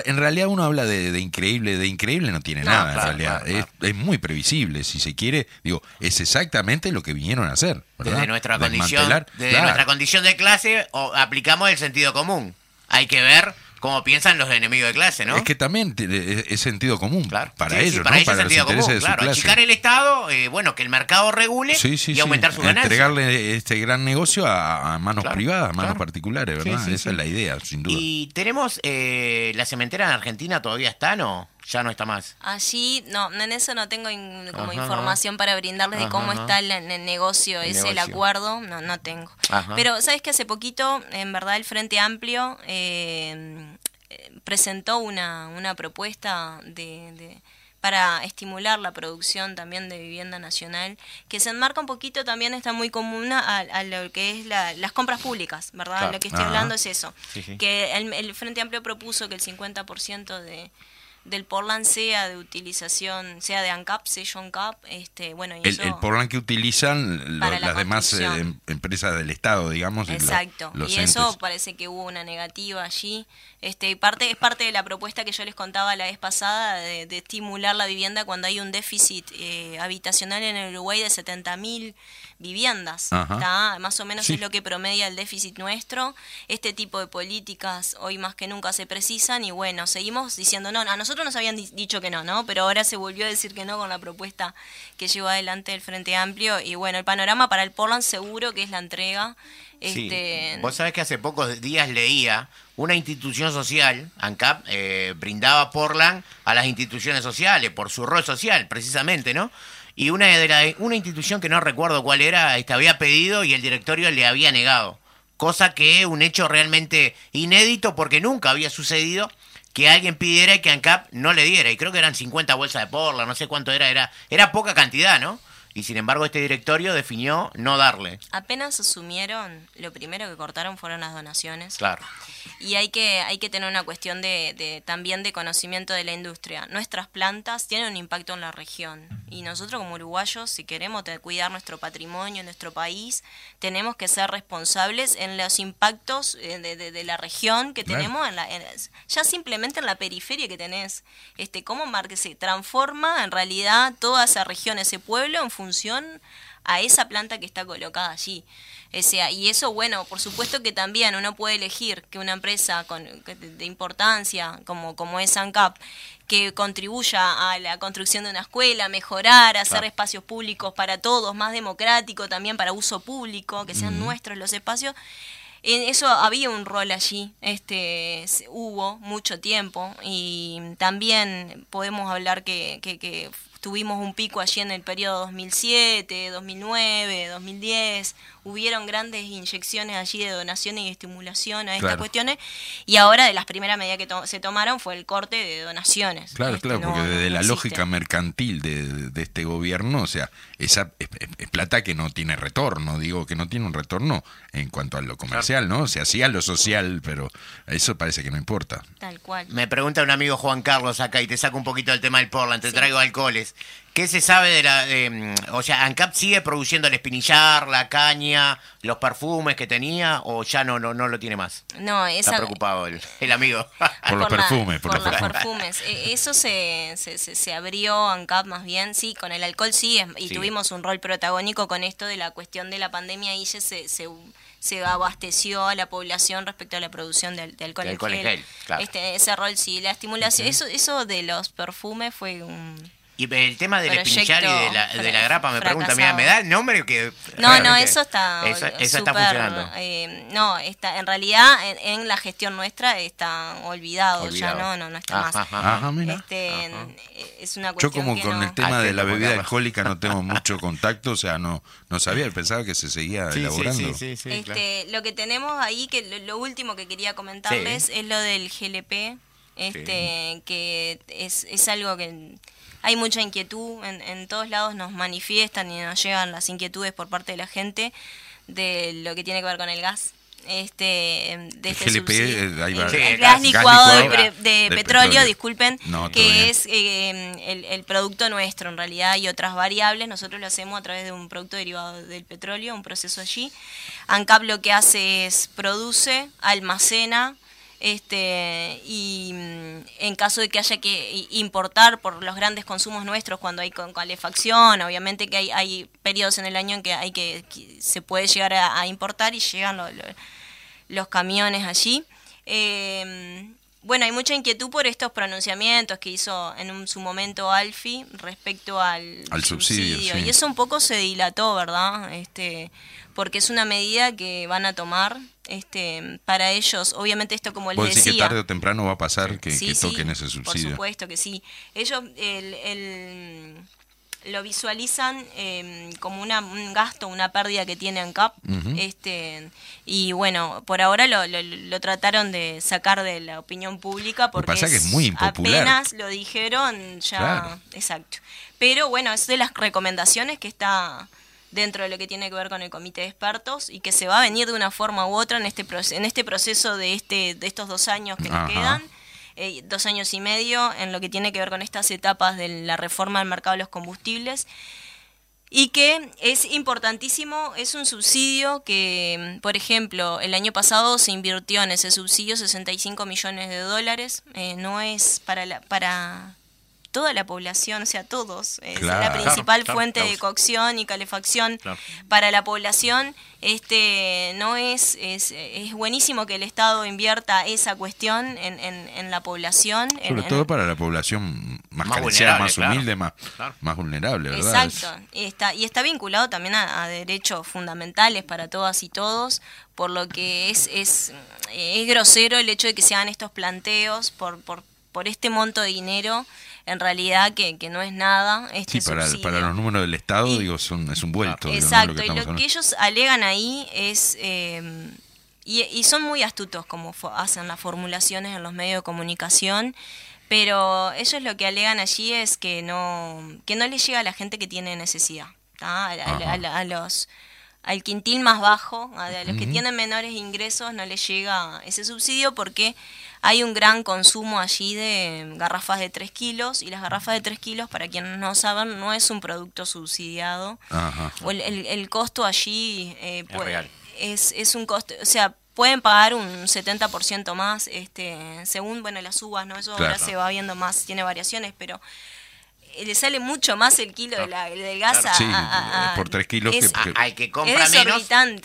en, realidad uno habla de, increíble, de increíble no tiene nada, en realidad. es, es, muy previsible, si se quiere, digo, es exactamente lo que vinieron a hacer. Desde nuestra condición, desde nuestra condición de clase o aplicamos el sentido común. Hay que ver como piensan los enemigos de clase, ¿no? Es que también es sentido común para ellos, para ¿no? Ellos para sentido común, claro. Achicar el Estado, eh, bueno, que el mercado regule y aumentar su ganancia. Entregarle este gran negocio a, manos privadas, a manos particulares, ¿verdad? Esa es la idea, sin duda. Y tenemos, eh, ¿la cementera en Argentina todavía está, no? ya no está más. Allí, no, en eso no tengo como información para brindarles de cómo está el, el negocio, es el acuerdo, no, no tengo. Pero, ¿sabes que Hace poquito, en verdad, el Frente Amplio eh, presentó una, una propuesta de, para estimular la producción también de vivienda nacional, que se enmarca un poquito también, está muy común a, lo que es las compras públicas, ¿verdad? Lo que estoy hablando es eso, que el, el Frente Amplio propuso que el 50% de del Portland sea de utilización, sea de ANCAP, sea ANCAP, este, bueno, y el, el Portland que utilizan las demás eh, em, empresas del Estado, digamos. Exacto, y eso parece que hubo una negativa allí. Este, parte, es parte de la propuesta que yo les contaba la vez pasada de, estimular la vivienda cuando hay un déficit eh, habitacional en el Uruguay de 70.000 viviendas. Más o menos es lo que promedia el déficit nuestro. Este tipo de políticas hoy más que nunca se precisan y bueno, seguimos diciendo no, a nosotros nos habían dicho que no, ¿no? Pero ahora se volvió a decir que no con la propuesta que llevó adelante el Frente Amplio y bueno, el panorama para el Portland seguro que es la entrega. Este... Vos sabés que hace pocos días leía una institución social, ANCAP, eh, brindaba Portland a las instituciones sociales por su rol social, precisamente, ¿no? y una de la, una institución que no recuerdo cuál era, este, había pedido y el directorio le había negado cosa que un hecho realmente inédito porque nunca había sucedido que alguien pidiera que ANCAP no le diera. Y creo que eran 50 bolsas de porla, no sé cuánto era, era, era poca cantidad, ¿no? Y sin embargo este directorio definió no darle. Apenas asumieron, lo primero que cortaron fueron las donaciones. Claro. Y hay que, hay que tener una cuestión de, de, también de conocimiento de la industria. Nuestras plantas tienen un impacto en la región. Y nosotros como uruguayos, si queremos cuidar nuestro patrimonio, nuestro país, tenemos que ser responsables en los impactos eh, de, de, de la región que tenemos, en la, en, ya simplemente en la periferia que tenés. Este, cómo se transforma en realidad toda esa región, ese pueblo, en función a esa planta que está colocada allí. O sea, y eso, bueno, por supuesto que también uno puede elegir que una empresa con, de importancia como, como es ANCAP, que contribuya a la construcción de una escuela, mejorar, hacer claro. espacios públicos para todos, más democrático también para uso público, que sean mm. nuestros los espacios. En eso había un rol allí, este hubo mucho tiempo y también podemos hablar que, que, que tuvimos un pico allí en el periodo 2007, 2009, 2010, hubieron grandes inyecciones allí de donaciones y estimulación a estas Claro. cuestiones y ahora de las primeras medidas que to- se tomaron fue el corte de donaciones. Claro, Este, claro, no- porque no- desde no la existe. lógica mercantil de, de este gobierno, o sea, esa es, es- es plata que no tiene retorno, digo que no tiene un retorno en cuanto a lo comercial, ¿no? Se hacía lo social, pero eso parece que no importa. Tal cual. Me pregunta un amigo Juan Carlos acá y te saco un poquito del tema del Portland, te Sí. traigo alcoholes. ¿Qué se sabe de la... de, mm, o sea, ANCAP sigue produciendo el espinillar, la caña, los perfumes que tenía o ya no no, no lo tiene más? No, Está esa, preocupado el, el amigo. Por los perfumes, por los perfumes. perfumes. E- Eso se, se, se- se abrió ANCAP más bien, sí, con el alcohol sí, y Sí. tuvimos un rol protagónico con esto de la cuestión de la pandemia y ya se, se, se abasteció a la población respecto a la producción de, de alcohol, De alcohol en gel. gel, claro. este, ese rol sí, la estimulación, eso, eso de los perfumes fue un... Y el tema del Proyecto espinillar y de la, de la grapa me pregunta, mira. ¿me da el nombre que No, no, eso está Eso, eso está funcionando. eh, no, está, en realidad en, en la gestión nuestra está olvidado, Olvidado. ya no, no, no está Ajá, más. ajá. Ajá, mira. Este, Ajá. es una Yo cuestión como que con no- el tema Ah, de la bebida alcohólica no tengo mucho contacto, o sea, no no sabía, pensaba que se seguía Sí, elaborando. sí, sí, claro. este, Lo que tenemos ahí, que lo, lo último que quería comentarles Sí. es lo del GLP, este, que es, es algo que hay mucha inquietud, en, en todos lados nos manifiestan y nos llegan las inquietudes por parte de la gente de lo que tiene que ver con el gas. Este, de este GLP, subsidio. eh, ahí va. El- gas gas licuado licuado de, de- pre- de petróleo, petróleo. disculpen, No, que es eh, el, el producto nuestro en realidad y otras variables. Nosotros lo hacemos a través de un producto derivado del petróleo, un proceso allí. ANCAP lo que hace es produce, almacena, este y mm, en caso de que haya que importar por los grandes consumos nuestros cuando hay con calefacción obviamente que hay, hay periodos en el año en que hay que, que se puede llegar a, a importar y llegan lo- lo- los camiones allí Eh, bueno hay mucha inquietud por estos pronunciamientos que hizo en un- su momento Alfi respecto al, Al subsidio, sí. y eso un poco se dilató verdad este porque es una medida que van a tomar este para ellos obviamente esto como les decía que tarde o temprano va a pasar que, Sí, que sí, toquen ese Por subsidio. supuesto que sí. Ellos el, el- lo visualizan eh, como una, un gasto, una pérdida que tiene ANCAP. Este, y bueno, por ahora lo, lo- lo trataron de sacar de la opinión pública porque pasa que es muy impopular. apenas lo dijeron ya... Claro. Exacto. Pero bueno, es de las recomendaciones que está dentro de lo que tiene que ver con el comité de expertos y que se va a venir de una forma u otra en este en este proceso de este de estos dos años que Ajá. nos quedan. Eh, dos años y medio en lo que tiene que ver con estas etapas de la reforma del mercado de los combustibles. Y que es importantísimo, es un subsidio que, por ejemplo, el año pasado se invirtió en ese subsidio 65 millones de dólares, eh, no es para la, para toda la población, o sea, todos, es la principal Claro, fuente claro. de cocción y calefacción Claro. para la población, este no es, es, es buenísimo que el Estado invierta esa cuestión en, en, en la población. Sobre en- todo para la población más, Más vulnerable, más claro. humilde, más, Claro. más vulnerable, ¿verdad? Exacto, y está, y está vinculado también a, a derechos fundamentales para todas y todos, por lo que es, es, es grosero el hecho de que se hagan estos planteos por, por, por este monto de dinero, en realidad que, que no es nada. Este Sí, para, para los números del Estado, Y- digo, son, es un vuelto. Exacto, que y lo hablando. que ellos alegan ahí es eh, y, son muy astutos como hacen las formulaciones en los medios de comunicación, pero ellos lo que alegan allí es que no, que no les llega a la gente que tiene necesidad, a, los al quintil más bajo, a los que tienen menores ingresos no les llega ese subsidio porque hay un gran consumo allí de garrafas de 3 kilos y las garrafas de 3 kilos, para quienes no saben, no es un producto subsidiado. O el, el, costo allí eh, es, es, un costo, o sea, pueden pagar un 70% más, este, según bueno las uvas, ¿no? Eso ahora se va viendo más, tiene variaciones, pero le sale mucho más el kilo de la, del gas a, por 3 kilos es, que, al que compra es menos.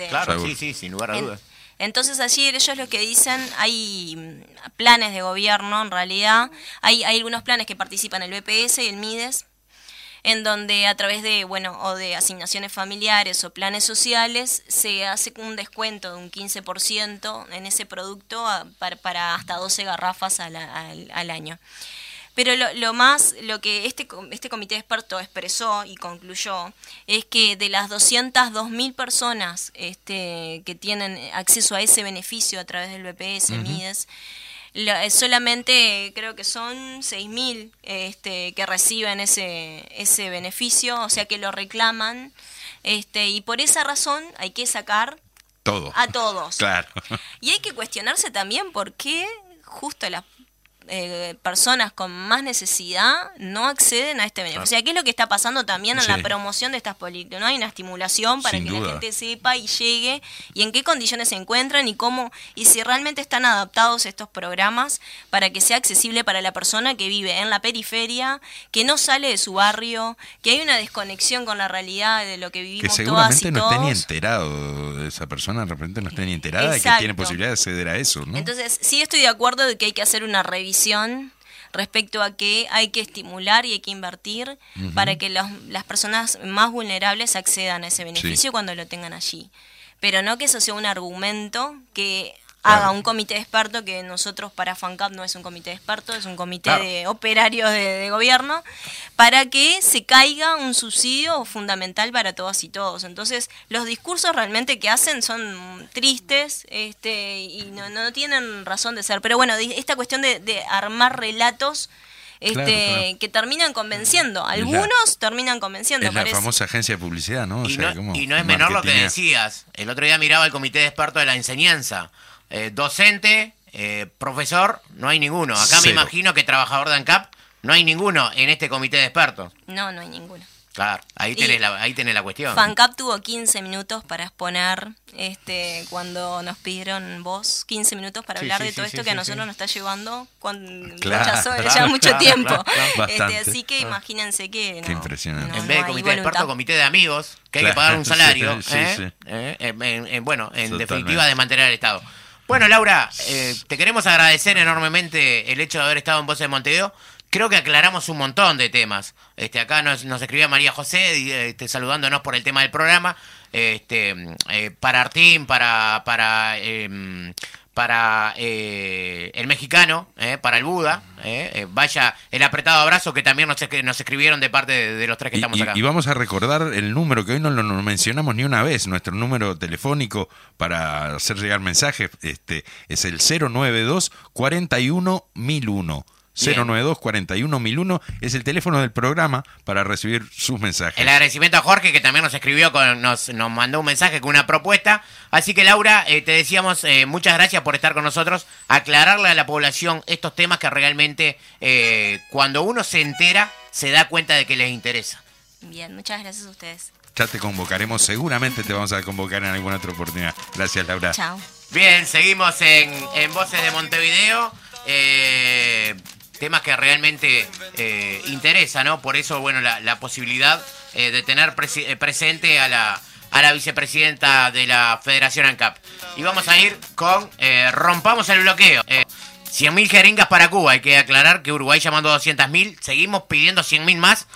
Claro, sí, sí, sin lugar a dudas. Entonces allí ellos lo que dicen, hay mm, planes de gobierno en realidad, hay, hay algunos planes que participan el BPS y el MIDES, en donde a través de, bueno, o de asignaciones familiares o planes sociales se hace un descuento de un 15% en ese producto para, hasta 12 garrafas al, al año. Pero lo, lo, más, lo que este, este comité de expertos expresó y concluyó es que de las 202.000 personas este, que tienen acceso a ese beneficio a través del BPS, MIDES, solamente creo que son 6.000 este, que reciben ese, ese beneficio, o sea que lo reclaman. Este, y por esa razón hay que sacar todo. a todos. Claro. Y hay que cuestionarse también por qué justo las eh, personas con más necesidad no acceden a este beneficio. O sea, ¿qué es lo que está pasando también en la promoción de estas políticas? ¿No hay una estimulación para que la gente sepa y llegue y en qué condiciones se encuentran y cómo y si realmente están adaptados estos programas para que sea accesible para la persona que vive en la periferia, que no sale de su barrio, que hay una desconexión con la realidad de lo que vivimos que seguramente no esté ni enterado esa persona, de repente no esté ni enterada de que tiene posibilidad de acceder a eso, ¿no? Entonces, sí estoy de acuerdo de que hay que hacer una revisión respecto a que hay que estimular y hay que invertir para que las personas más vulnerables accedan a ese beneficio cuando lo tengan allí. Pero no que eso sea un argumento que haga un comité de expertos, que nosotros para FANCAP no es un comité de expertos, es un comité de operarios de, gobierno, para que se caiga un subsidio fundamental para todas y todos. Entonces, los discursos realmente que hacen son tristes este, y no, no tienen razón de ser. Pero bueno, esta cuestión de, armar relatos... Este, que terminan convenciendo. Algunos terminan convenciendo. Es la famosa agencia de publicidad, ¿no? y, no, es menor lo que decías. El otro día miraba el comité de expertos de la enseñanza. Eh, docente, eh, profesor, no hay ninguno. Acá me imagino que trabajador de ANCAP, no hay ninguno en este comité de expertos. No, no hay ninguno. Claro, ahí tenés, la, ahí tenés la cuestión. FANCAP tuvo 15 minutos para exponer este, cuando nos pidieron vos 15 minutos para hablar de todo esto que a nosotros nos está llevando con ya mucho tiempo. Este, así que imagínense que. Qué impresionante. en vez de comité de expertos, comité de amigos, que hay que pagar un salario. ¿eh? bueno, en definitiva, de mantener al Estado. Bueno, Laura, eh, te queremos agradecer enormemente el hecho de haber estado en Voces de Montevideo. Creo que aclaramos un montón de temas. Este, acá nos, nos escribía María José este, saludándonos por el tema del programa. Este, eh, para Artín, para, para em, para eh, el mexicano, eh, para el Buda. Eh, vaya el apretado abrazo que también nos, nos escribieron de parte de, los tres que estamos acá. Y vamos a recordar el número que hoy no lo mencionamos ni una vez, nuestro número telefónico para hacer llegar mensajes este, es el 092 41 1001. 092 41001 es el teléfono del programa para recibir sus mensajes. El agradecimiento a Jorge que también nos escribió, con, nos, nos mandó un mensaje con una propuesta. Así que Laura, eh, te decíamos eh, muchas gracias por estar con nosotros, aclararle a la población estos temas que realmente eh, cuando uno se entera se da cuenta de que les interesa. Bien, muchas gracias a ustedes. Ya te convocaremos, seguramente te vamos a convocar en alguna otra oportunidad. Gracias Laura. Chao. Bien, seguimos en, en Voces de Montevideo. Eh, temas que realmente eh, interesa, ¿no? Por eso, bueno, la, posibilidad eh, de tener eh, presente a la, a la vicepresidenta de la Federación ANCAP. Y vamos a ir con Rompamos el bloqueo. 100.000 jeringas para Cuba. Hay que aclarar que Uruguay llamando 200.000. Seguimos pidiendo 100.000 más.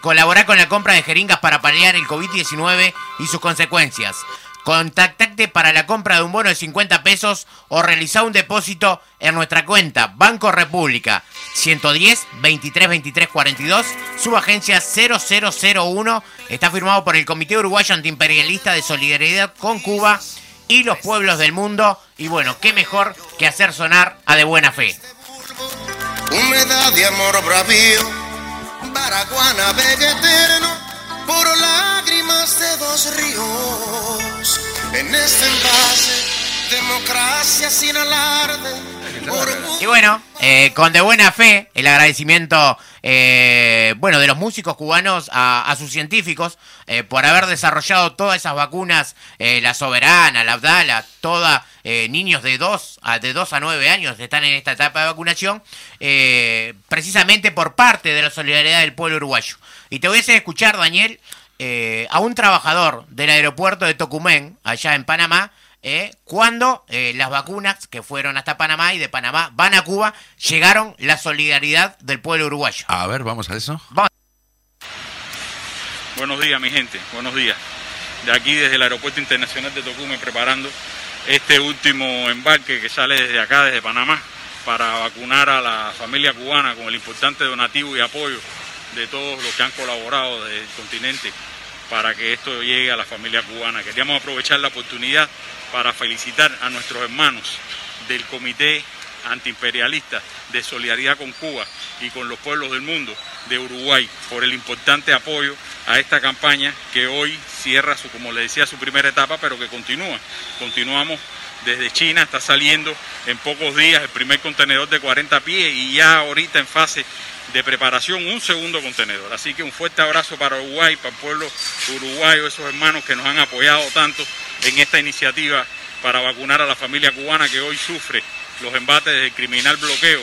colaborar con la compra de jeringas para paliar el COVID-19 y sus consecuencias. Contactate para la compra de un bono de 50 pesos o realizar un depósito en nuestra cuenta Banco República 110 23 23 42, subagencia 0001. Está firmado por el Comité Uruguayo Antiimperialista de Solidaridad con Cuba y los pueblos del mundo. Y bueno, qué mejor que hacer sonar a De Buena Fe. Humedad de amor bravío, baraguana por lágrimas de dos ríos. En este envase, democracia sin alarde y bueno, eh, con de buena fe, el agradecimiento, eh, bueno, de los músicos cubanos a, sus científicos eh, por haber desarrollado todas esas vacunas, la Soberana, la Abdala, todas, niños de 2 a, de 2 a 9 años están en esta etapa de vacunación, precisamente por parte de la solidaridad del pueblo uruguayo. Y te voy a hacer escuchar, Daniel, a un trabajador del aeropuerto de Tocumen, allá en Panamá, eh, cuando eh, las vacunas que fueron hasta Panamá y de Panamá van a Cuba, llegaron la solidaridad del pueblo uruguayo. A ver, vamos a eso. Buenos días, mi gente, buenos días. De aquí, desde el Aeropuerto Internacional de Tocumen, preparando este último embarque que sale desde acá, desde Panamá, para vacunar a la familia cubana con el importante donativo y apoyo de todos los que han colaborado desde el continente para que esto llegue a la familia cubana. Queríamos aprovechar la oportunidad para felicitar a nuestros hermanos del Comité Antiimperialista de Solidaridad con Cuba y con los pueblos del mundo de Uruguay por el importante apoyo a esta campaña que hoy cierra su, como le decía, su primera etapa, pero que continúa. Continuamos desde China, está saliendo en pocos días el primer contenedor de 40 pies y ya ahorita en fase de preparación un segundo contenedor. Así que un fuerte abrazo para Uruguay, para el pueblo uruguayo, esos hermanos que nos han apoyado tanto en esta iniciativa para vacunar a la familia cubana que hoy sufre los embates del criminal bloqueo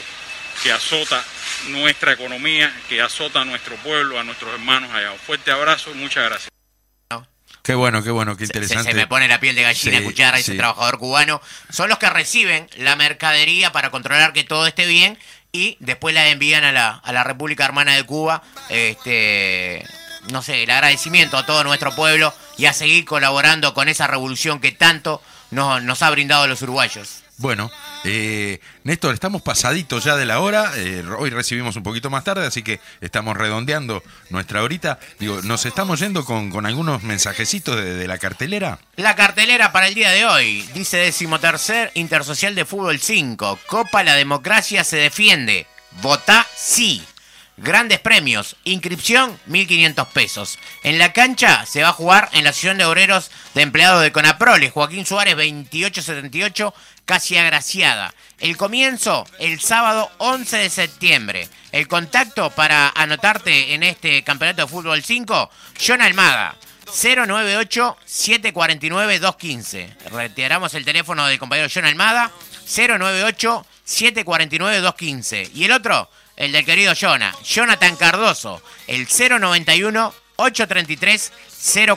que azota nuestra economía, que azota a nuestro pueblo, a nuestros hermanos allá. Un fuerte abrazo, muchas gracias. Qué bueno, qué bueno, qué interesante. Se, me pone la piel de gallina escuchar a ese trabajador cubano. Son los que reciben la mercadería para controlar que todo esté bien y después la envían a la, a la República Hermana de Cuba. Este, no sé, el agradecimiento a todo nuestro pueblo y a seguir colaborando con esa revolución que tanto nos, nos ha brindado los uruguayos. Bueno, eh, Néstor, estamos pasaditos ya de la hora. Eh, hoy recibimos un poquito más tarde, así que estamos redondeando nuestra horita. Digo, ¿nos estamos yendo con, algunos mensajecitos de, la cartelera? La cartelera para el día de hoy dice decimotercer Intersocial de Fútbol 5. Copa La Democracia se defiende. Vota sí. Grandes premios. Inscripción, 1.500 pesos. En la cancha se va a jugar en la Asociación de Obreros de Empleados de Conaprole. Joaquín Suárez, 2878, casi agraciada. El comienzo, el sábado 11 de septiembre. El contacto para anotarte en este campeonato de fútbol 5, John Almada. 098-749-215. Retiramos el teléfono del compañero John Almada. 098-749-215. Y el otro, el del querido Jonah, Jonathan Cardoso, el 091 833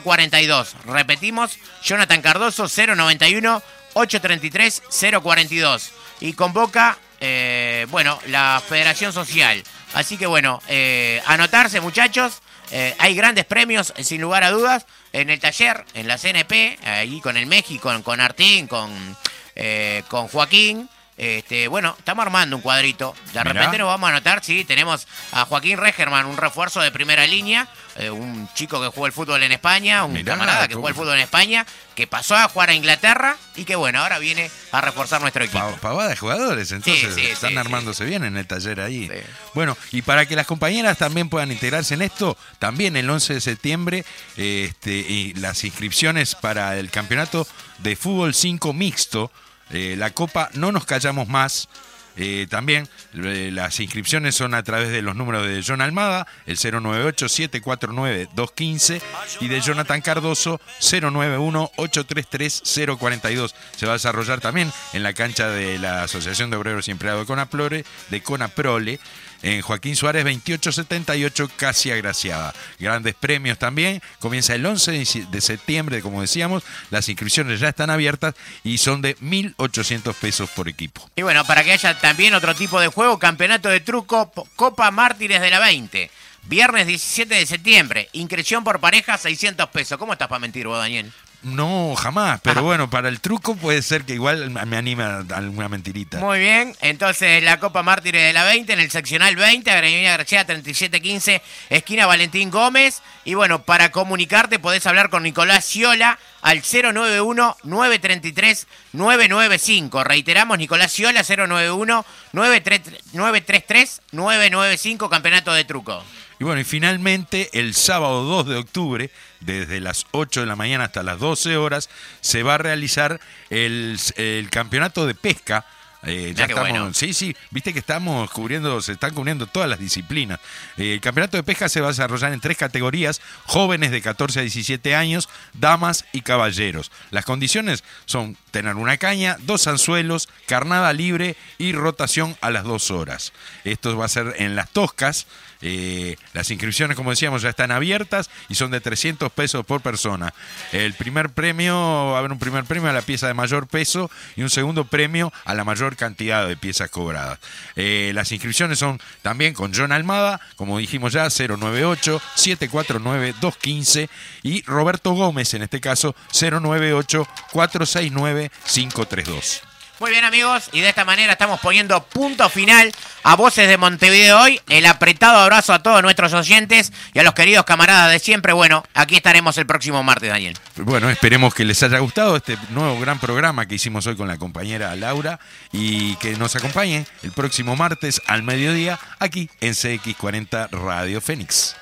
042. Repetimos, Jonathan Cardoso 091 833 042. Y convoca, eh, bueno, la Federación Social. Así que bueno, eh, anotarse muchachos. Eh, hay grandes premios, sin lugar a dudas, en el taller, en la CNP, ahí con el México, con, con Artín, con, con Joaquín. Este, bueno, estamos armando un cuadrito. De repente nos vamos a anotar, sí, tenemos a Joaquín Regerman, un refuerzo de primera línea, eh, un chico que jugó el fútbol en España, un camarada que jugó el fútbol en España, que pasó a jugar a Inglaterra y que bueno, ahora viene a reforzar nuestro equipo. pavada de jugadores, entonces están armándose bien en el taller ahí. Bueno, y para que las compañeras también puedan integrarse en esto, también el 11 de septiembre este, y las inscripciones para el campeonato de fútbol 5 mixto eh, la Copa No Nos Callamos Más. Eh, también eh, las inscripciones son a través de los números de John Almada, el 098-749-215 y de Jonathan Cardoso, 091-833-042. Se va a desarrollar también en la cancha de la Asociación de Obreros y Empleados de Conaprole, de Conaprole en Joaquín Suárez 2878, casi agraciada. Grandes premios también. Comienza el 11 de septiembre, como decíamos. Las inscripciones ya están abiertas y son de 1.800 pesos por equipo. Y bueno, para que haya también otro tipo de juego, campeonato de truco, Copa Mártires de la 20. Viernes 17 de septiembre, inscripción por pareja 600 pesos. ¿Cómo estás para mentir vos, Daniel? No, jamás. Pero bueno, para el truco puede ser que igual me anime a alguna mentirita. Muy bien. Entonces, la Copa Mártires de la 20 en el seccional 20, Avenida Graciela 3715, esquina Valentín Gómez. Y bueno, para comunicarte podés hablar con Nicolás Ciola al 091-933-995. Reiteramos, Nicolás Ciola 091-933-995, Campeonato de Truco. Y bueno, y finalmente el sábado 2 de octubre, desde las 8 de la mañana hasta las 12 horas, se va a realizar el, el campeonato de pesca eh, ya estamos, sí, sí, viste que estamos cubriendo, se están cubriendo todas las disciplinas. Eh, el campeonato de pesca se va a desarrollar en tres categorías: jóvenes de 14 a 17 años, damas y caballeros. Las condiciones son tener una caña, dos anzuelos, carnada libre y rotación a las dos horas. Esto va a ser en las toscas. Eh, las inscripciones, como decíamos, ya están abiertas y son de 300 pesos por persona. El primer premio, va a haber un primer premio a la pieza de mayor peso y un segundo premio a la mayor cantidad de piezas cobradas. Eh, las inscripciones son también con John Almada, como dijimos ya, 098-749-215 y Roberto Gómez, en este caso, 098-469-532. Muy bien amigos, y de esta manera estamos poniendo punto final a Voces de Montevideo hoy. El apretado abrazo a todos nuestros oyentes y a los queridos camaradas de siempre. Bueno, aquí estaremos el próximo martes, Daniel. Bueno, esperemos que les haya gustado este nuevo gran programa que hicimos hoy con la compañera Laura y que nos acompañen el próximo martes al mediodía aquí en CX40 Radio Fénix.